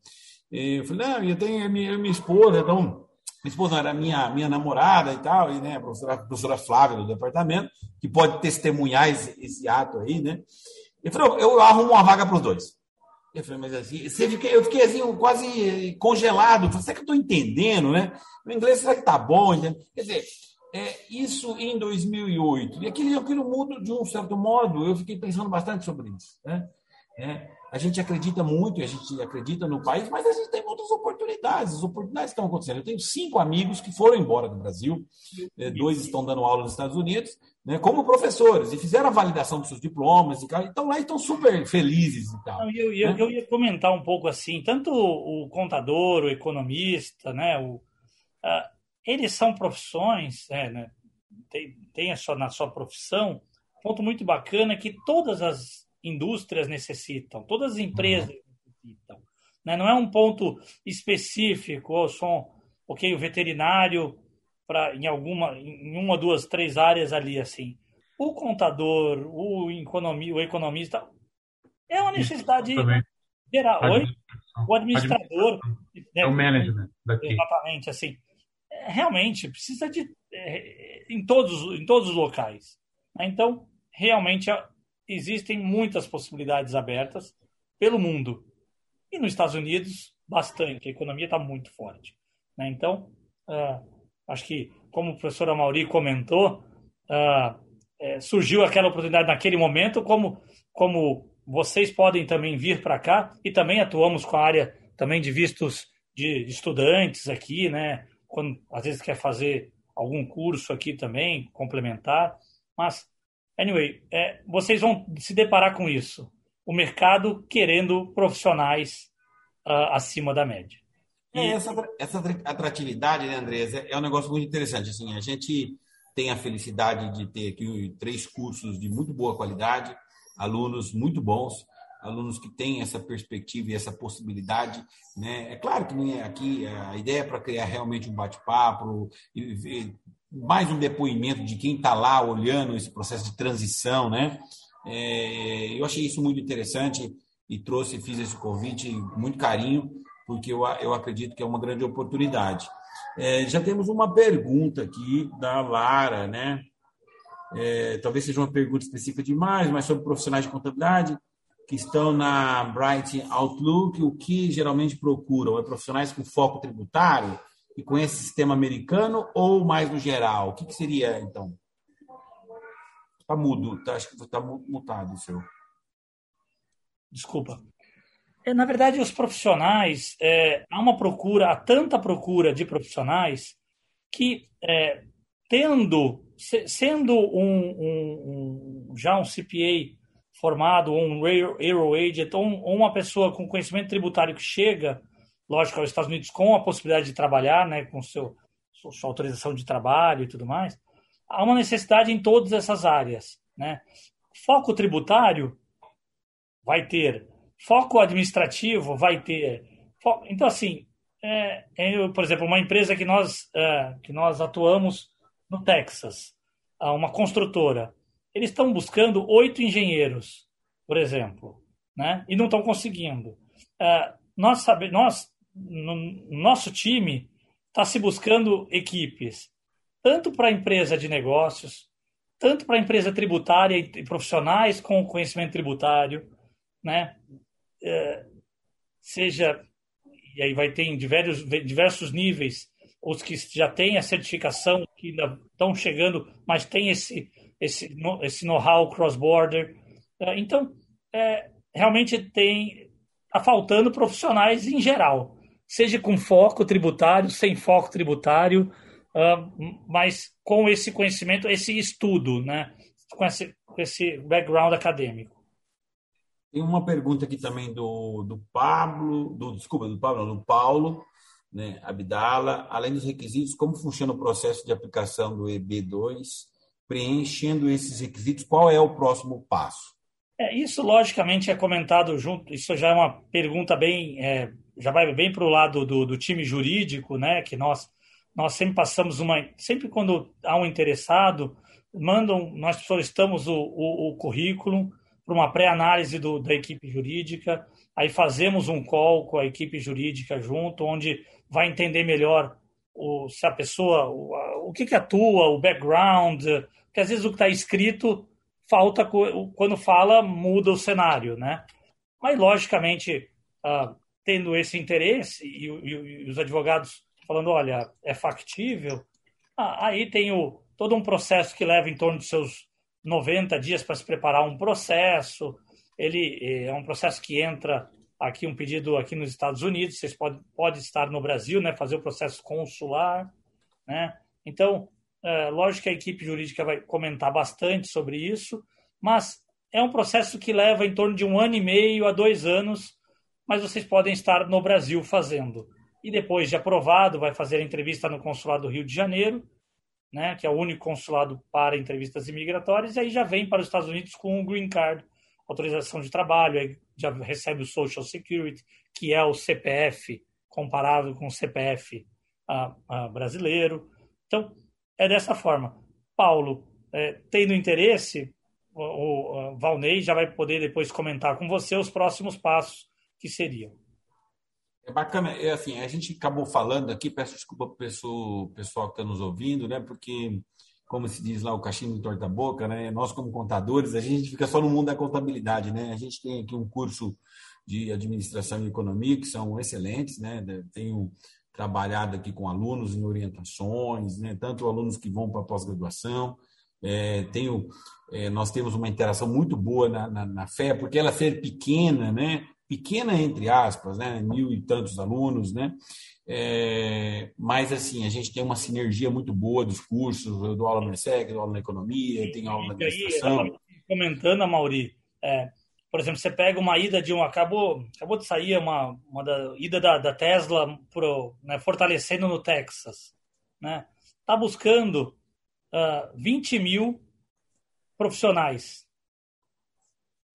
Eu falei, não, eu tenho a minha, a minha esposa, então minha esposa era minha, minha namorada e tal, e né, a professora, a professora Flávia do departamento, que pode testemunhar esse, esse ato aí, né? Ele falou, eu arrumo uma vaga para os dois. Eu falei, mas assim, você fiquei, eu fiquei assim, quase congelado. Falei, será que eu estou entendendo, né? O inglês será que está bom? Quer dizer, é, isso em 2008. E aquilo, aquilo muda de um certo modo. Eu fiquei pensando bastante sobre isso. Né? É, a gente acredita muito, a gente acredita no país, mas a gente tem muitas oportunidades. As oportunidades estão acontecendo. Eu tenho cinco amigos que foram embora do Brasil, né, dois estão dando aula nos Estados Unidos, né, como professores, e fizeram a validação dos seus diplomas, e então lá estão super felizes e tal. Eu, eu, né? eu, ia comentar um pouco assim, tanto o contador, o economista, né, o, eles são profissões, né, né tem, tem a sua, na sua profissão, ponto muito bacana é que todas as indústrias necessitam, todas as empresas uhum. necessitam. Né? Não é um ponto específico, ou só, ok, o veterinário em alguma, em uma, duas, três áreas ali assim. O contador, o, o economista é uma necessidade geral. Oi? O administrador. É o management daqui. Exatamente, assim. É, realmente precisa de é, em todos em todos os locais. Né? Então, realmente existem muitas possibilidades abertas pelo mundo. E nos Estados Unidos, bastante. A economia está muito forte. Né? Então, uh, acho que, como o professor Amauri comentou, uh, é, surgiu aquela oportunidade naquele momento, como, como vocês podem também vir para cá, e também atuamos com a área também de vistos de estudantes aqui, né? Quando às vezes quer fazer algum curso aqui também, complementar. Mas Anyway, é, vocês vão se deparar com isso. O mercado querendo profissionais uh, acima da média. É, e... Essa, essa atratividade, né, Andrés, é, é um negócio muito interessante. Assim, a gente tem a felicidade de ter aqui três cursos de muito boa qualidade, alunos muito bons, alunos que têm essa perspectiva e essa possibilidade. Né? É claro que é aqui a ideia é para criar realmente um bate-papo, mais um depoimento de quem está lá olhando esse processo de transição, né? É, eu achei isso muito interessante e trouxe, fiz esse convite muito carinho, porque eu, eu acredito que é uma grande oportunidade. É, já temos uma pergunta aqui da Lara, né? É, talvez seja uma pergunta específica demais, mas sobre profissionais de contabilidade que estão na Bright Outlook, o que geralmente procuram? É profissionais com foco tributário? e com esse sistema americano ou mais no geral? O que, que seria, então? Está mudo, tá, acho que está mutado seu. Desculpa. É, na verdade, os profissionais, é, há uma procura, há tanta procura de profissionais que, é, tendo, se, sendo um, um, um, já um CPA formado, ou um Aero Agent, ou, uma pessoa com conhecimento tributário que chega lógico, aos Estados Unidos com a possibilidade de trabalhar, né, com seu, sua autorização de trabalho e tudo mais, há uma necessidade em todas essas áreas. Né? Foco tributário vai ter, foco administrativo vai ter. Então, assim, é, é, por exemplo, uma empresa que nós, é, que nós atuamos no Texas, uma construtora, eles estão buscando oito engenheiros, por exemplo, né? e não estão conseguindo. É, nós, sabe, nós no nosso time está se buscando equipes, tanto para a empresa de negócios, tanto para a empresa tributária e profissionais com conhecimento tributário, né? É, seja, e aí vai ter em diversos, diversos níveis, os que já têm a certificação, que ainda estão chegando, mas têm esse, esse, esse know-how cross-border. É, então, é, realmente tem está faltando profissionais em geral, seja com foco tributário, sem foco tributário, uh, mas com esse conhecimento, esse estudo, né? com, esse, com esse background acadêmico. Tem uma pergunta aqui também do, do Pablo, do, desculpa, do Pablo, do Paulo, né, Abdala, além dos requisitos, como funciona o processo de aplicação do EB2? Preenchendo esses requisitos, qual é o próximo passo? É, isso, logicamente, é comentado junto. Isso já é uma pergunta bem. É, já vai bem para o lado do, do, time jurídico, né? Que nós, nós sempre passamos uma. Sempre quando há um interessado, mandam. Nós solicitamos o, o, o currículo para uma pré-análise da equipe jurídica. Aí fazemos um call com a equipe jurídica junto, onde vai entender melhor o, se a pessoa. O, o que, que atua, o background. Porque às vezes o que está escrito falta quando fala muda o cenário, né? Mas logicamente uh, tendo esse interesse e, e, e, os advogados falando, olha, é factível, ah, aí tem o, todo um processo que leva em torno de seus 90 dias para se preparar um processo. Ele é um processo que entra aqui um pedido aqui nos Estados Unidos, vocês podem pode estar no Brasil, né, fazer o processo consular, né? Então é, lógico que a equipe jurídica vai comentar bastante sobre isso, mas é um processo que leva em torno de um ano e meio a dois anos, mas vocês podem estar no Brasil fazendo. E depois de aprovado, vai fazer a entrevista no Consulado do Rio de Janeiro, né, que é o único consulado para entrevistas imigratórias, e aí já vem para os Estados Unidos com o Green Card, autorização de trabalho, aí já recebe o Social Security, que é o CPF, comparado com o CPF uh, uh, brasileiro. Então, é dessa forma. Paulo, é, tendo interesse, o, o Valnei já vai poder depois comentar com você os próximos passos que seriam. É bacana, é assim, a gente acabou falando aqui, peço desculpa para o pessoal, que está nos ouvindo, né? Porque, como se diz lá, o cachimbo torta boca, né? Nós, como contadores, a gente fica só no mundo da contabilidade, né? A gente tem aqui um curso de administração e economia que são excelentes, né? Tenho trabalhado aqui com alunos em orientações, né? tanto alunos que vão para pós-graduação. É, tenho, é, nós temos uma interação muito boa na, na, na fé, porque ela ser pequena, né? pequena entre aspas, né? mil e tantos alunos, né? É, mas assim, a gente tem uma sinergia muito boa dos cursos, eu dou aula no ESEC, dou aula na economia, tenho aula na administração. Comentando, Mauri, é, por exemplo, você pega uma ida de um. Acabou, acabou de sair uma, uma da, ida da, da Tesla pro, né, fortalecendo no Texas. Né? Está buscando uh, 20 mil profissionais.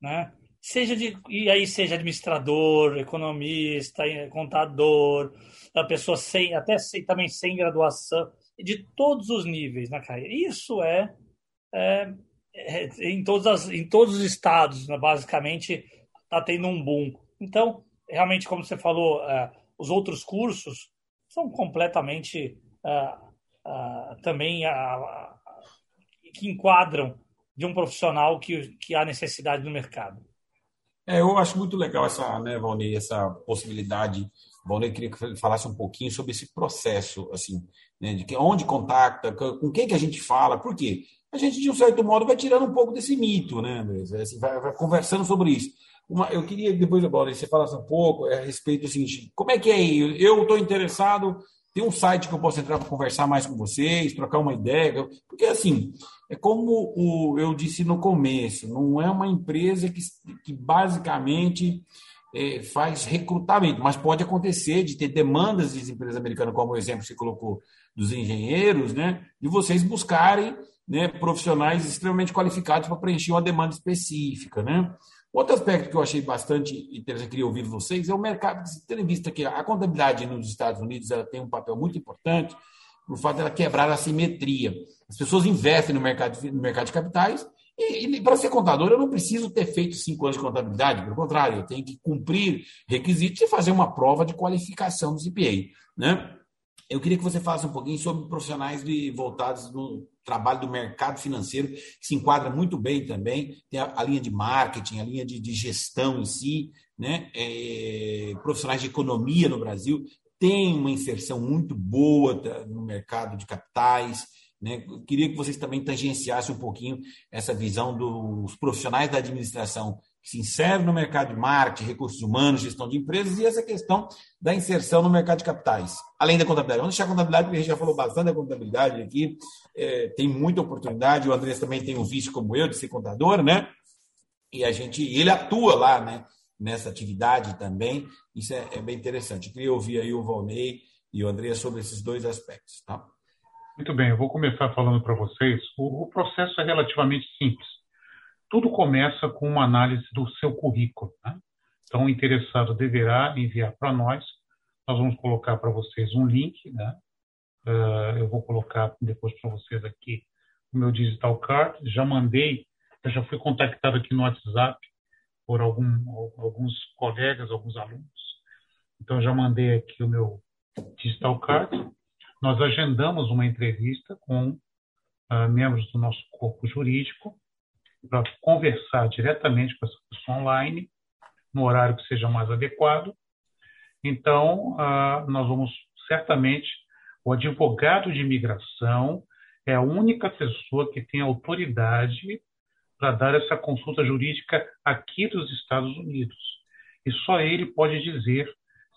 Né? Seja de, e aí seja administrador, economista, contador, a pessoa sem, até sem, também sem graduação, de todos os níveis na carreira. Isso é é, em, todas as, em todos os estados, né, basicamente, está tendo um boom. Então, realmente, como você falou, uh, os outros cursos são completamente uh, também que enquadram de um profissional que, que há necessidade no mercado. É, eu acho muito legal essa, né, Valnei, essa possibilidade. Valnei queria que falasse um pouquinho sobre esse processo, assim, né, de que, onde contacta, com quem que a gente fala, por quê? A gente, de um certo modo, vai tirando um pouco desse mito, né, Andrés? Assim, vai, vai, conversando sobre isso. Uma, eu queria, depois, agora, você falasse um pouco a respeito do seguinte: como é que é aí? Eu estou interessado, tem um site que eu posso entrar para conversar mais com vocês, trocar uma ideia, porque, assim, é como o, eu disse no começo, não é uma empresa que, que basicamente. É, faz recrutamento, mas pode acontecer de ter demandas de empresas americanas, como o exemplo que você colocou dos engenheiros, né, de vocês buscarem né, profissionais extremamente qualificados para preencher uma demanda específica. Né? Outro aspecto que eu achei bastante interessante, queria ouvir vocês, é o mercado, tendo em vista que a contabilidade nos Estados Unidos ela tem um papel muito importante por fato dela quebrar a simetria. As pessoas investem no mercado, no mercado de capitais e, e para ser contador eu não preciso ter feito cinco anos de contabilidade, pelo contrário, eu tenho que cumprir requisitos e fazer uma prova de qualificação do CPA. Né? Eu queria que você falasse um pouquinho sobre profissionais de, voltados no trabalho do mercado financeiro, que se enquadra muito bem também. Tem a, a linha de marketing, a linha de, de gestão em si, né? É, profissionais de economia no Brasil. Tem uma inserção muito boa no mercado de capitais. Né? Queria que vocês também tangenciassem um pouquinho essa visão dos profissionais da administração que se inserem no mercado de marketing, recursos humanos, gestão de empresas e essa questão da inserção no mercado de capitais, além da contabilidade. Vamos deixar a contabilidade, porque a gente já falou bastante da contabilidade aqui, é, tem muita oportunidade, o Andrés também tem um vício como eu de ser contador, né? E a gente, ele atua lá, né? Nessa atividade também, isso é, é bem interessante. Eu queria ouvir aí o Valnei e o André sobre esses dois aspectos, tá? Muito bem, eu vou começar falando para vocês. O, o, processo é relativamente simples. Tudo começa com uma análise do seu currículo. Né? Então, o interessado deverá enviar para nós. Nós vamos colocar para vocês um link. Né? Uh, eu vou colocar depois para vocês aqui o meu digital card. Já mandei, eu já fui contactado aqui no WhatsApp por algum, alguns colegas, alguns alunos. Então, já mandei aqui o meu digital card nós agendamos uma entrevista com uh, membros do nosso corpo jurídico para conversar diretamente com essa pessoa online, no horário que seja mais adequado. Então, uh, nós vamos certamente, o advogado de imigração é a única pessoa que tem autoridade para dar essa consulta jurídica aqui dos Estados Unidos. E só ele pode dizer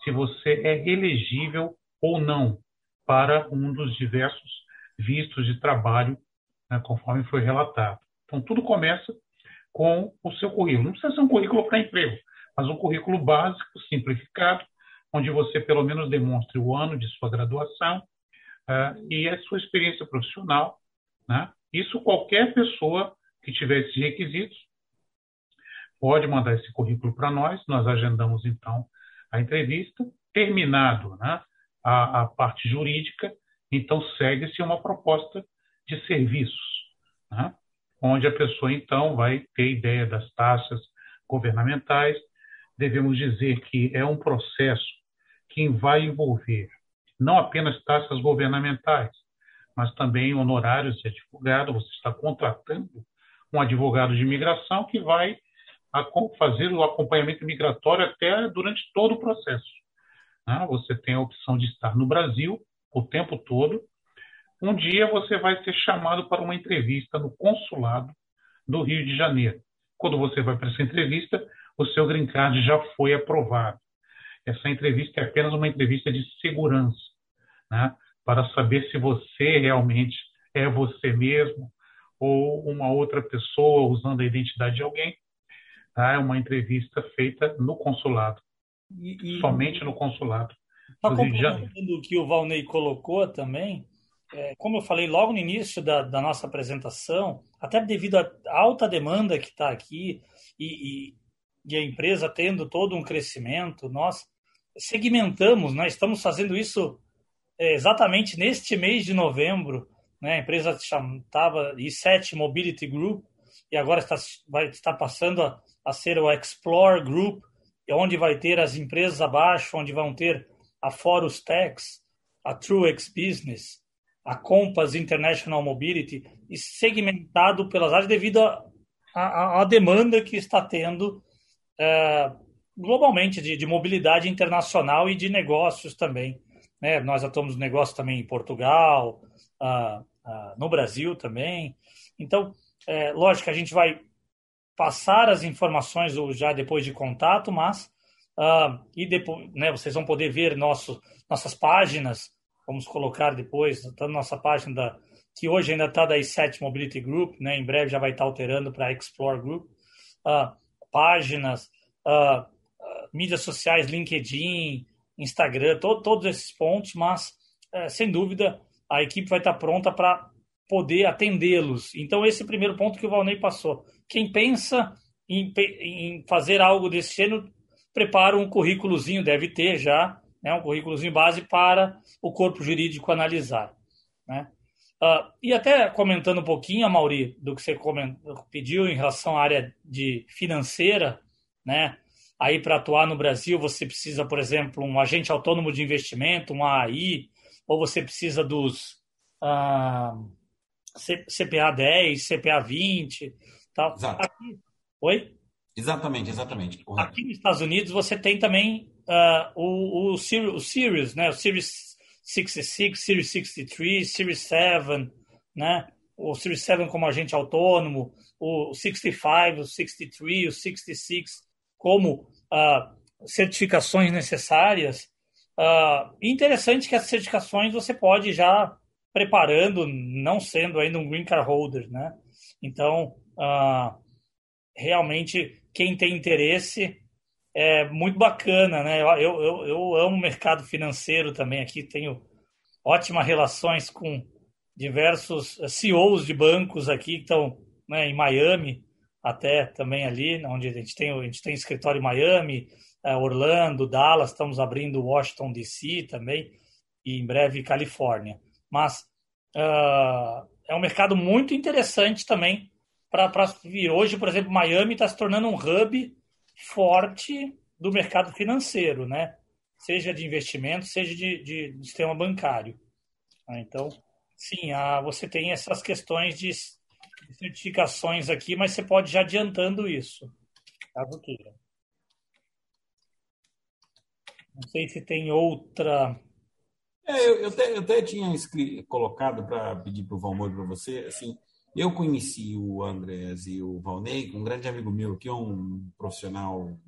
se você é elegível ou não para um dos diversos vistos de trabalho, né, conforme foi relatado. Então, tudo começa com o seu currículo. Não precisa ser um currículo para emprego, mas um currículo básico, simplificado, onde você pelo menos demonstre o ano de sua graduação uh, e a sua experiência profissional. Né? Isso qualquer pessoa que tiver esses requisitos pode mandar esse currículo para nós. Nós agendamos então a entrevista. Terminado né, a, a parte jurídica, então segue-se uma proposta de serviços, né? onde a pessoa então vai ter ideia das taxas governamentais. Devemos dizer que é um processo que vai envolver não apenas taxas governamentais, mas também honorários de advogado. Você está contratando um advogado de imigração que vai fazer o acompanhamento migratório até durante todo o processo. Né? Você tem a opção de estar no Brasil o tempo todo. Um dia você vai ser chamado para uma entrevista no consulado do Rio de Janeiro. Quando você vai para essa entrevista, o seu green card já foi aprovado. Essa entrevista é apenas uma entrevista de segurança, né? para saber se você realmente é você mesmo ou uma outra pessoa usando a identidade de alguém. Tá? É uma entrevista feita no consulado. E, e... Somente no consulado. Só complementando o que o Valnei colocou também, é, como eu falei logo no início da, da nossa apresentação, até devido à alta demanda que está aqui e, e, e, a empresa tendo todo um crescimento, nós segmentamos, né? estamos fazendo isso é, exatamente neste mês de novembro. Né? A empresa estava I7 Mobility Group e agora está, vai estar passando a, a ser o Explore Group, onde vai ter as empresas abaixo, onde vão ter a Forus Tax, a Truex Business, a Compass International Mobility, e segmentado pelas áreas devido à demanda que está tendo é, globalmente de, de, mobilidade internacional e de negócios também. Né? Nós atuamos no negócio também em Portugal, uh, uh, no Brasil também. Então, é, lógico que a gente vai passar as informações já depois de contato, mas uh, e depois, né, vocês vão poder ver nosso, nossas páginas, vamos colocar depois, tá nossa página da, que hoje ainda está da i7 Mobility Group, né, em breve já vai estar tá alterando para Explore Group, uh, páginas, uh, mídias sociais, LinkedIn, Instagram, to, todos esses pontos, mas eh, sem dúvida a equipe vai estar pronta para poder atendê-los. Então, esse é o primeiro ponto que o Valnei passou. Quem pensa em, em fazer algo desse gênero, prepara um currículozinho, deve ter já, né, um currículozinho base para o corpo jurídico analisar. Né? Uh, e até comentando um pouquinho, Mauri, do que você pediu em relação à área de financeira, né? Aí para atuar no Brasil você precisa, por exemplo, um agente autônomo de investimento, um AI, ou você precisa dos uh, CPA 10, CPA 20, tal. Exato. Aqui, oi? Exatamente, exatamente. Correto. Aqui nos Estados Unidos você tem também uh, o, o, o Series, né? O Series 66, Series 63, Series 7, né? o Series 7 como agente autônomo, o 65, o 63, o 66 como uh, certificações necessárias. Uh, interessante que as certificações você pode já preparando, não sendo ainda um green card holder, né? Então, uh, realmente, quem tem interesse é muito bacana, né? Eu, eu, eu amo o mercado financeiro também aqui, tenho ótimas relações com diversos CEOs de bancos aqui que estão né, em Miami, até também ali, onde a gente tem, a gente tem escritório em Miami, eh, Orlando, Dallas, estamos abrindo Washington DC também, e em breve Califórnia. Mas uh, é um mercado muito interessante também para vir. Hoje, por exemplo, Miami está se tornando um hub forte do mercado financeiro, né? seja de investimento, seja de, de, sistema bancário. Então, Sim, ah, você tem essas questões de certificações aqui, mas você pode já adiantando isso, caso queira. Não sei se tem outra. É, eu, eu, até, eu até tinha colocado para pedir para o Valmor para você. Assim, eu conheci o Andrés e o Valnei, um grande amigo meu, que é um profissional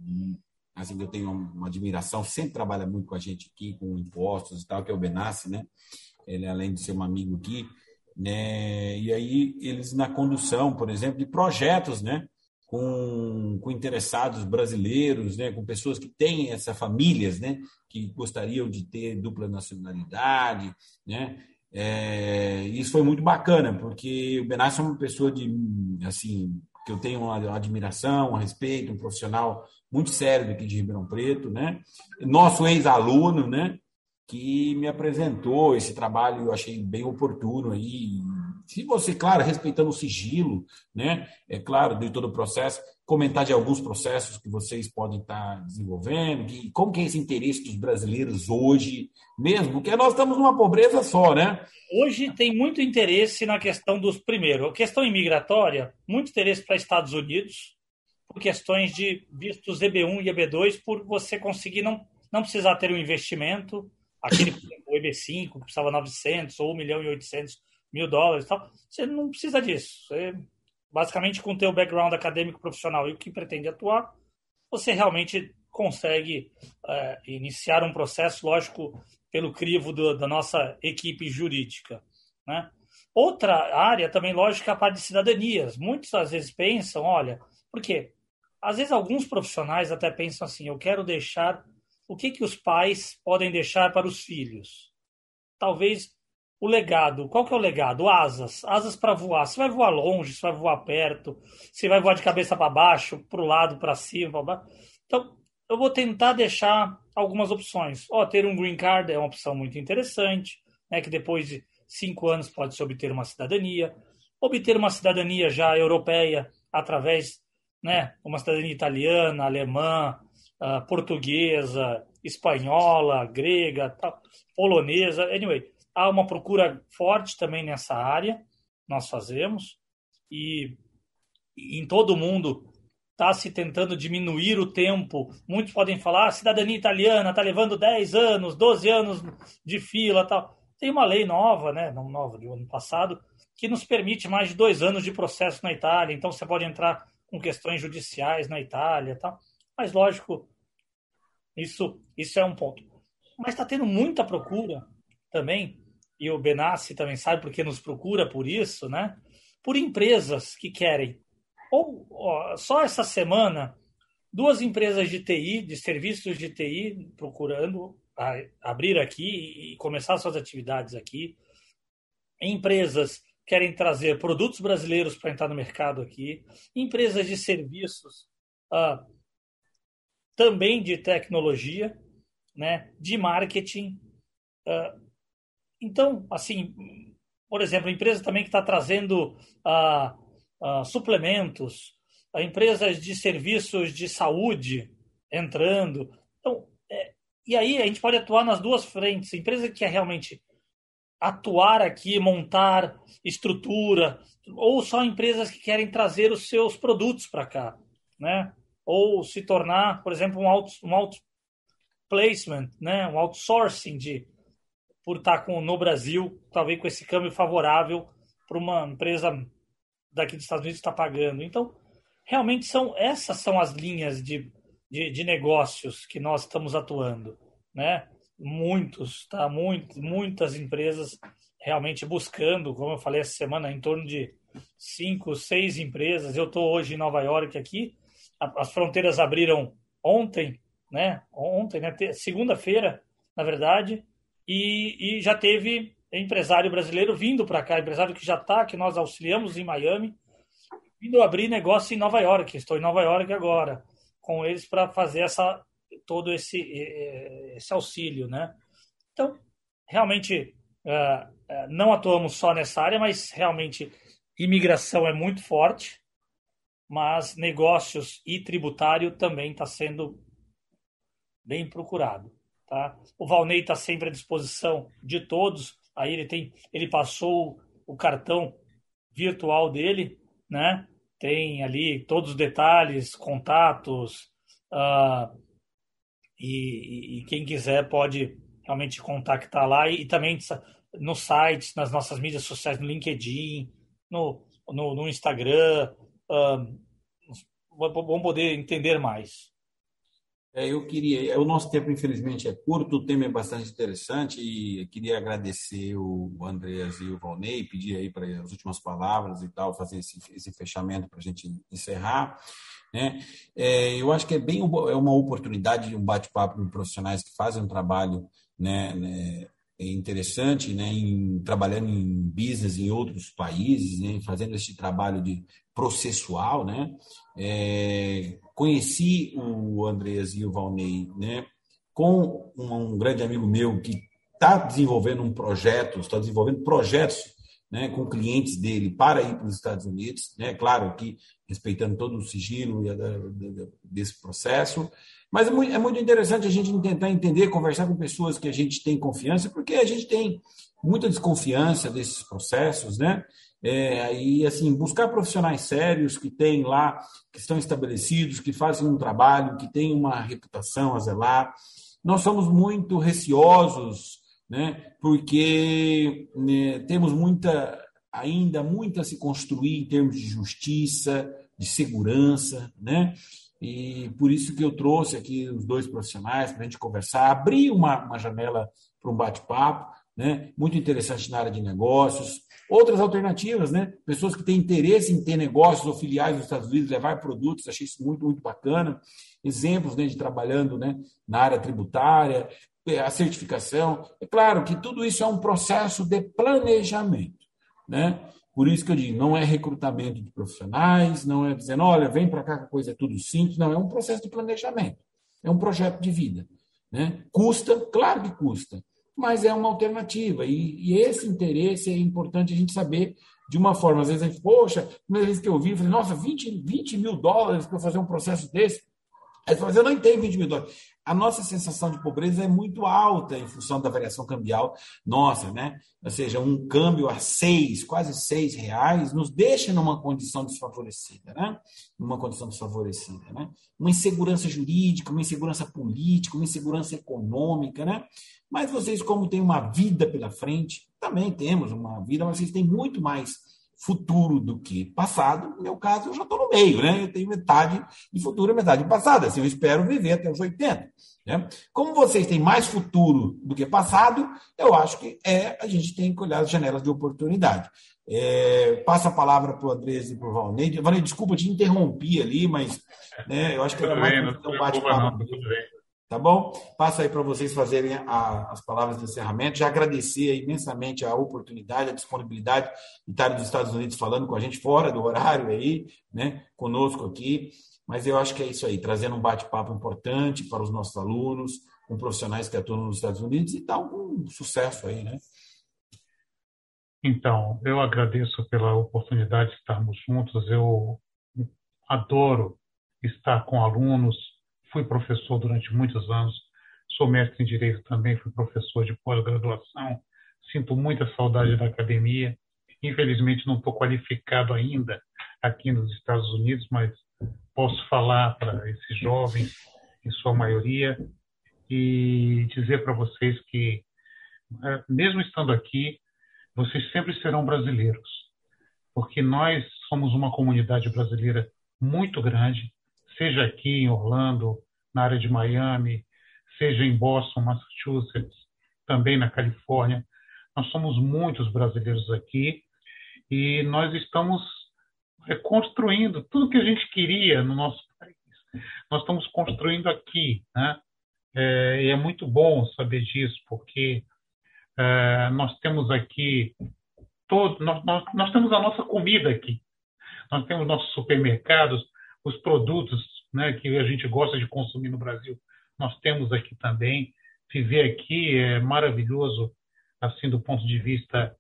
assim, eu tenho uma admiração, sempre trabalha muito com a gente aqui, com impostos e tal, que é o Benassi, né? ele além de ser um amigo aqui, né? E aí eles na condução, por exemplo, de projetos, né? Com, com interessados brasileiros, né? Com pessoas que têm essas famílias, né? Que gostariam de ter dupla nacionalidade, né? É, isso foi muito bacana, porque o Benassi é uma pessoa de, assim, que eu tenho uma admiração, um respeito, um profissional muito sério aqui de Ribeirão Preto, né? Nosso ex-aluno, né? Que me apresentou esse trabalho, eu achei bem oportuno aí. Se você, claro, respeitando o sigilo, né? É claro, de todo o processo, comentar de alguns processos que vocês podem estar desenvolvendo, que, como que é esse interesse dos brasileiros hoje, mesmo, porque nós estamos numa pobreza só, né? Hoje tem muito interesse na questão dos, primeiro, a questão imigratória, muito interesse para Estados Unidos, por questões de vistos EB1 e EB2, por você conseguir não, não precisar ter um investimento, aquele o EB5 que precisava 900 ou 1 milhão e 800 mil dólares e tal, você não precisa disso. Você, basicamente, com o teu background acadêmico profissional e o que pretende atuar, você realmente consegue é, iniciar um processo, lógico, pelo crivo do, da nossa equipe jurídica. Né? Outra área também, lógico, é a parte de cidadanias. Muitos às vezes pensam, olha, por quê? Às vezes alguns profissionais até pensam assim, eu quero deixar o que, que os pais podem deixar para os filhos? Talvez o legado. Qual que é o legado? Asas. Asas para voar. Você vai voar longe, você vai voar perto, você vai voar de cabeça para baixo, para o lado, para cima, baixo. Então, eu vou tentar deixar algumas opções. Ó, ter um green card é uma opção muito interessante, né, que depois de cinco anos pode-se obter uma cidadania. Obter uma cidadania já europeia através, né, uma cidadania italiana, alemã, uh, portuguesa, espanhola, grega, tal, polonesa, anyway, há uma procura forte também nessa área, nós fazemos, e em todo o mundo está se tentando diminuir o tempo. Muitos podem falar, ah, cidadania italiana está levando 10 anos, 12 anos de fila tal. Tem uma lei nova, né, não nova, do ano passado, que nos permite mais de dois anos de processo na Itália. Então, você pode entrar com questões judiciais na Itália tal. Mas, lógico, isso, isso é um ponto. Mas está tendo muita procura também, e o Benassi também sabe porque nos procura por isso, né? Por empresas que querem. Ou ó, só essa semana, duas empresas de TI, de serviços de TI, procurando abrir aqui e começar suas atividades aqui. Empresas querem trazer produtos brasileiros para entrar no mercado aqui. Empresas de serviços uh, também de tecnologia, né, de marketing. Uh, então, assim, por exemplo, empresa também que está trazendo uh, uh, suplementos, empresas de serviços de saúde entrando. Então, é, e aí a gente pode atuar nas duas frentes. Empresa que quer realmente atuar aqui, montar estrutura, ou só empresas que querem trazer os seus produtos para cá, né? Ou se tornar, por exemplo, um, out, um outplacement, né? um outsourcing de, por estar com, no Brasil, talvez com esse câmbio favorável, para uma empresa daqui dos Estados Unidos está pagando. Então, realmente são essas são as linhas de, de, de negócios que nós estamos atuando, né? Muitos, tá? Muito, muitas empresas realmente buscando, como eu falei essa semana, em torno de cinco, seis empresas. Eu estou hoje em Nova York aqui. As fronteiras abriram ontem, né? Ontem, né? Segunda-feira, na verdade, e, e já teve empresário brasileiro vindo para cá, empresário que já está, que nós auxiliamos em Miami, vindo abrir negócio em Nova York. Estou em Nova York agora com eles para fazer essa todo esse esse auxílio, né? Então, realmente não atuamos só nessa área, mas realmente imigração é muito forte, mas negócios e tributário também está sendo bem procurado. Tá? O Valnei está sempre à disposição de todos. Aí ele tem, ele passou o cartão virtual dele, né? Tem ali todos os detalhes, contatos, uh, e, e, quem quiser pode realmente contactar lá e, e também no site, nas nossas mídias sociais, no LinkedIn, no, no, no Instagram, uh, vão poder entender mais. É, eu queria, o nosso tempo infelizmente é curto, o tema é bastante interessante e queria agradecer o Andreas e o Valnei, pedir aí para as últimas palavras e tal, fazer esse, esse fechamento para a gente encerrar. Né? É, eu acho que é bem é uma oportunidade de um bate-papo com profissionais que fazem um trabalho né, né, interessante, né, em, trabalhando em business em outros países, né, fazendo esse trabalho de processual, né, é, conheci o Andreas e o Valnei, né, com um, um grande amigo meu que está desenvolvendo um projeto, está desenvolvendo projetos né, com clientes dele para ir para os Estados Unidos, né, claro que respeitando todo o sigilo desse processo, mas é muito, é muito interessante a gente tentar entender, conversar com pessoas que a gente tem confiança, porque a gente tem muita desconfiança desses processos, né? É, e assim buscar profissionais sérios que têm lá, que estão estabelecidos, que fazem um trabalho, que têm uma reputação a zelar. Nós somos muito receosos, né? Porque né, temos muita ainda muito a se construir em termos de justiça, de segurança, né? E por isso que eu trouxe aqui os dois profissionais para a gente conversar, abrir uma, uma janela para um bate-papo, né? muito interessante na área de negócios. Outras alternativas, né? pessoas que têm interesse em ter negócios ou filiais nos Estados Unidos, levar produtos, achei isso muito, muito bacana. Exemplos né, de trabalhando né, na área tributária, a certificação. É claro que tudo isso é um processo de planejamento. Né? Por isso que eu digo, não é recrutamento de profissionais, não é dizendo, olha, vem para cá que a coisa é tudo simples, não, é um processo de planejamento, é um projeto de vida. Né? Custa, claro que custa, mas é uma alternativa. E, e, esse interesse é importante a gente saber de uma forma. Às vezes a gente, poxa, a primeira vez que eu vi, eu falei, nossa, 20, 20 mil dólares para fazer um processo desse. Aí você fala, eu não tenho 20 mil dólares a nossa sensação de pobreza é muito alta em função da variação cambial nossa, né? Ou seja, um câmbio a seis, quase seis reais, nos deixa numa condição desfavorecida, né? Numa condição desfavorecida, né? Uma insegurança jurídica, uma insegurança política, uma insegurança econômica, né? Mas vocês, como têm uma vida pela frente, também temos uma vida, mas vocês têm muito mais futuro do que passado. No meu caso, eu já estou no meio, né? Eu tenho metade de futuro e metade de passado. Assim, eu espero viver até os 80. Né? Como vocês têm mais futuro do que passado, eu acho que é a gente tem que olhar as janelas de oportunidade. É, passo a palavra para o Andrés e para o Valnei. Valnei, desculpa, te interrompi ali, mas né, eu acho que era mais um bate-papo. Tá bom? Passo aí para vocês fazerem a, as palavras de encerramento. Já agradecer imensamente a oportunidade, a disponibilidade de estar nos Estados Unidos falando com a gente fora do horário aí, né? Conosco aqui. Mas eu acho que é isso aí, trazendo um bate-papo importante para os nossos alunos, com profissionais que atuam nos Estados Unidos e tal, com sucesso aí, né? Então, eu agradeço pela oportunidade de estarmos juntos. Eu adoro estar com alunos, fui professor durante muitos anos, sou mestre em Direito também, fui professor de pós-graduação, sinto muita saudade da academia. Infelizmente, não estou qualificado ainda aqui nos Estados Unidos, mas posso falar para esses jovens, em sua maioria, e dizer para vocês que, é, mesmo estando aqui, vocês sempre serão brasileiros. porque nós somos uma comunidade brasileira muito grande, seja aqui em Orlando, na área de Miami, seja em Boston, Massachusetts, também na Califórnia. Nós somos muitos brasileiros aqui e nós estamos reconstruindo tudo que a gente queria no nosso país. Nós estamos construindo aqui, né? É, e é muito bom saber disso, porque é, nós temos aqui todo, nós, nós, nós temos a nossa comida aqui, nós temos nossos supermercados, os produtos né, que a gente gosta de consumir no Brasil, nós temos aqui também. Viver aqui é maravilhoso, assim, do ponto de vista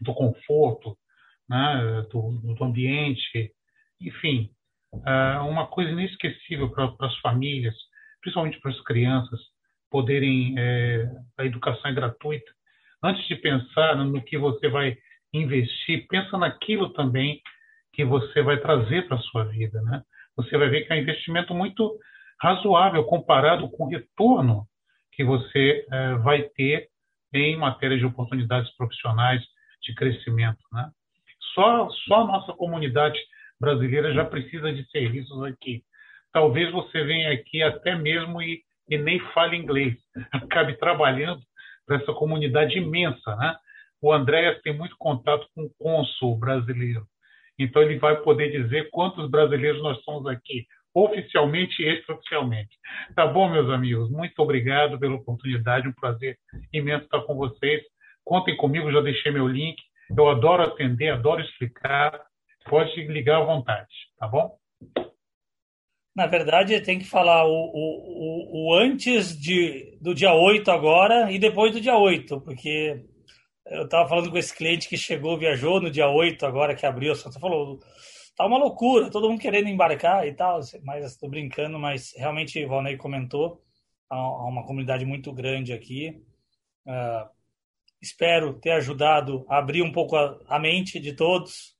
do conforto, né, do, do ambiente, enfim, é uma coisa inesquecível para as famílias, principalmente para as crianças, poderem, é, a educação é gratuita. Antes de pensar no que você vai investir, pensa naquilo também que você vai trazer para a sua vida, né? Você vai ver que é um investimento muito razoável comparado com o retorno que você é, vai ter em matéria de oportunidades profissionais de crescimento, né? Só, só a nossa comunidade brasileira já precisa de serviços aqui. Talvez você venha aqui até mesmo e, e nem fale inglês, acabe trabalhando para essa comunidade imensa, né? O Andréas tem muito contato com o cônsul brasileiro, então ele vai poder dizer quantos brasileiros nós somos aqui, oficialmente e extraoficialmente. Tá bom, meus amigos? Muito obrigado pela oportunidade, um prazer imenso estar com vocês. Contem comigo, já deixei meu link. Eu adoro atender, adoro explicar. Pode ligar à vontade, tá bom? Na verdade, tem que falar o, o, o, antes de, do dia 8 agora e depois do dia 8, porque eu estava falando com esse cliente que chegou, viajou no dia 8 agora que abriu, só falou, tá uma loucura, todo mundo querendo embarcar e tal, mas estou brincando, mas realmente o Valnei comentou, há uma comunidade muito grande aqui. Uh, espero ter ajudado a abrir um pouco a, a mente de todos,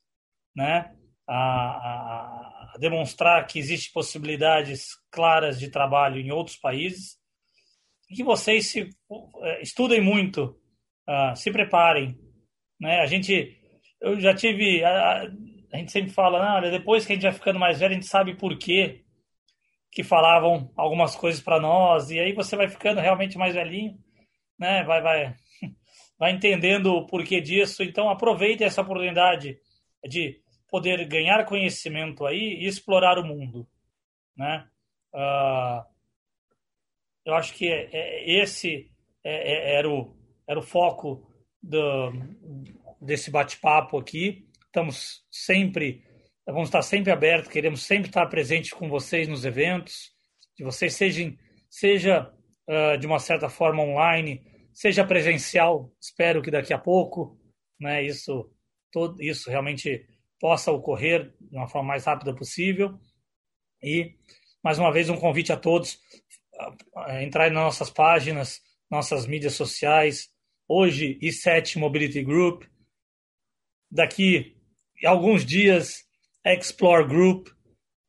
né? A, a, a, demonstrar que existem possibilidades claras de trabalho em outros países e que vocês se eh, estudem muito, uh, se preparem, né? A gente, eu já tive, a, a gente sempre fala, olha, depois que a gente vai ficando mais velho, a gente sabe por quê que falavam algumas coisas para nós e aí você vai ficando realmente mais velhinho, né? Vai, vai vai entendendo o porquê disso. Então, aproveite essa oportunidade de poder ganhar conhecimento aí e explorar o mundo, né? Uh, eu acho que é, é, esse é, é, era, o, era o foco do, desse bate-papo aqui. Estamos sempre, vamos estar sempre abertos, queremos sempre estar presentes com vocês nos eventos, que vocês sejam, seja uh, de uma certa forma online, seja presencial, espero que daqui a pouco, né, isso, todo, isso realmente possa ocorrer de uma forma mais rápida possível. E, mais uma vez, um convite a todos a entrar nas nossas páginas, nossas mídias sociais, hoje I7 Mobility Group, daqui alguns dias Explore Group,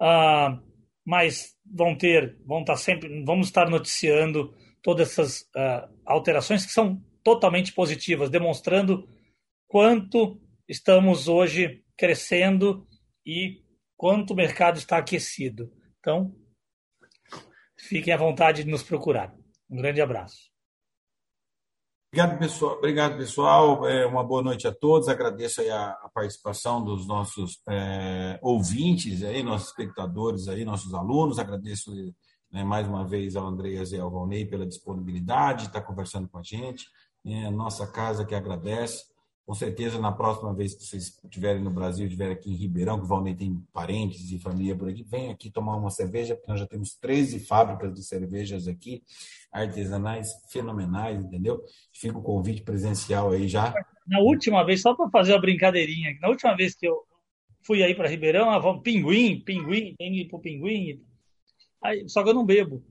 uh, mas vão ter, vão estar sempre, vamos estar noticiando todas essas uh, alterações que são totalmente positivas, demonstrando quanto estamos hoje crescendo e quanto o mercado está aquecido. Então, fiquem à vontade de nos procurar. Um grande abraço. Obrigado, pessoal. Obrigado, pessoal. É, uma boa noite a todos. Agradeço a, a, participação dos nossos é, ouvintes, aí, nossos espectadores, aí, nossos alunos. Agradeço né, mais uma vez ao Andreas e ao Valnei pela disponibilidade de estar conversando com a gente. É nossa casa que agradece. Com certeza, na próxima vez que vocês estiverem no Brasil, estiverem aqui em Ribeirão, que o Valnei tem parentes e família por aqui, vem aqui tomar uma cerveja, porque nós já temos 13 fábricas de cervejas aqui, artesanais fenomenais, entendeu? Fica o convite presencial aí já. Na última vez, só para fazer uma brincadeirinha, na última vez que eu fui aí para Ribeirão, ah, vamos, pinguim, pinguim, tem que ir para o pinguim, Aí, só que eu não bebo.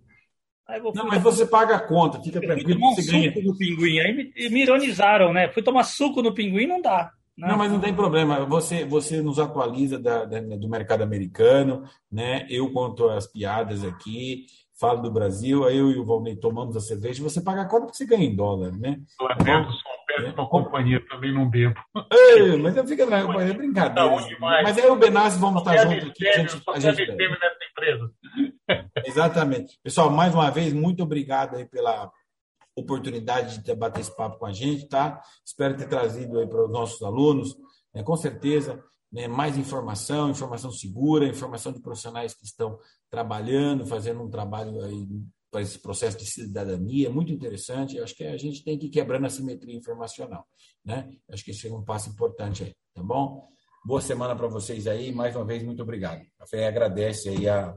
Não, mas você paga a conta, fica tranquilo. Tomar um você suco ganha. no pinguim. Aí me, me, ironizaram, né? Fui tomar suco no pinguim, não dá. Né? Não, mas não tem problema. Você, você nos atualiza da, da, do mercado americano, né? Eu conto as piadas aqui, falo do Brasil, aí eu e o Valnei tomamos a cerveja, você paga a conta porque você ganha em dólar, né? Eu atendo São peço tua companhia, também não bebo. Ei, mas eu fico na companhia, é brincadeira. Mas aí o Benassi vamos estar juntos aqui. A gente, a gente nessa empresa. Exatamente. Pessoal, mais uma vez, muito obrigado aí pela oportunidade de bater esse papo com a gente, tá? Espero ter trazido aí para os nossos alunos, né, com certeza, né, mais informação, informação segura, informação de profissionais que estão trabalhando, fazendo um trabalho aí para esse processo de cidadania, muito interessante. Acho que a gente tem que ir quebrando a simetria informacional, né? Acho que esse é um passo importante aí, tá bom? Boa semana para vocês aí, mais uma vez, muito obrigado. A FEA agradece aí a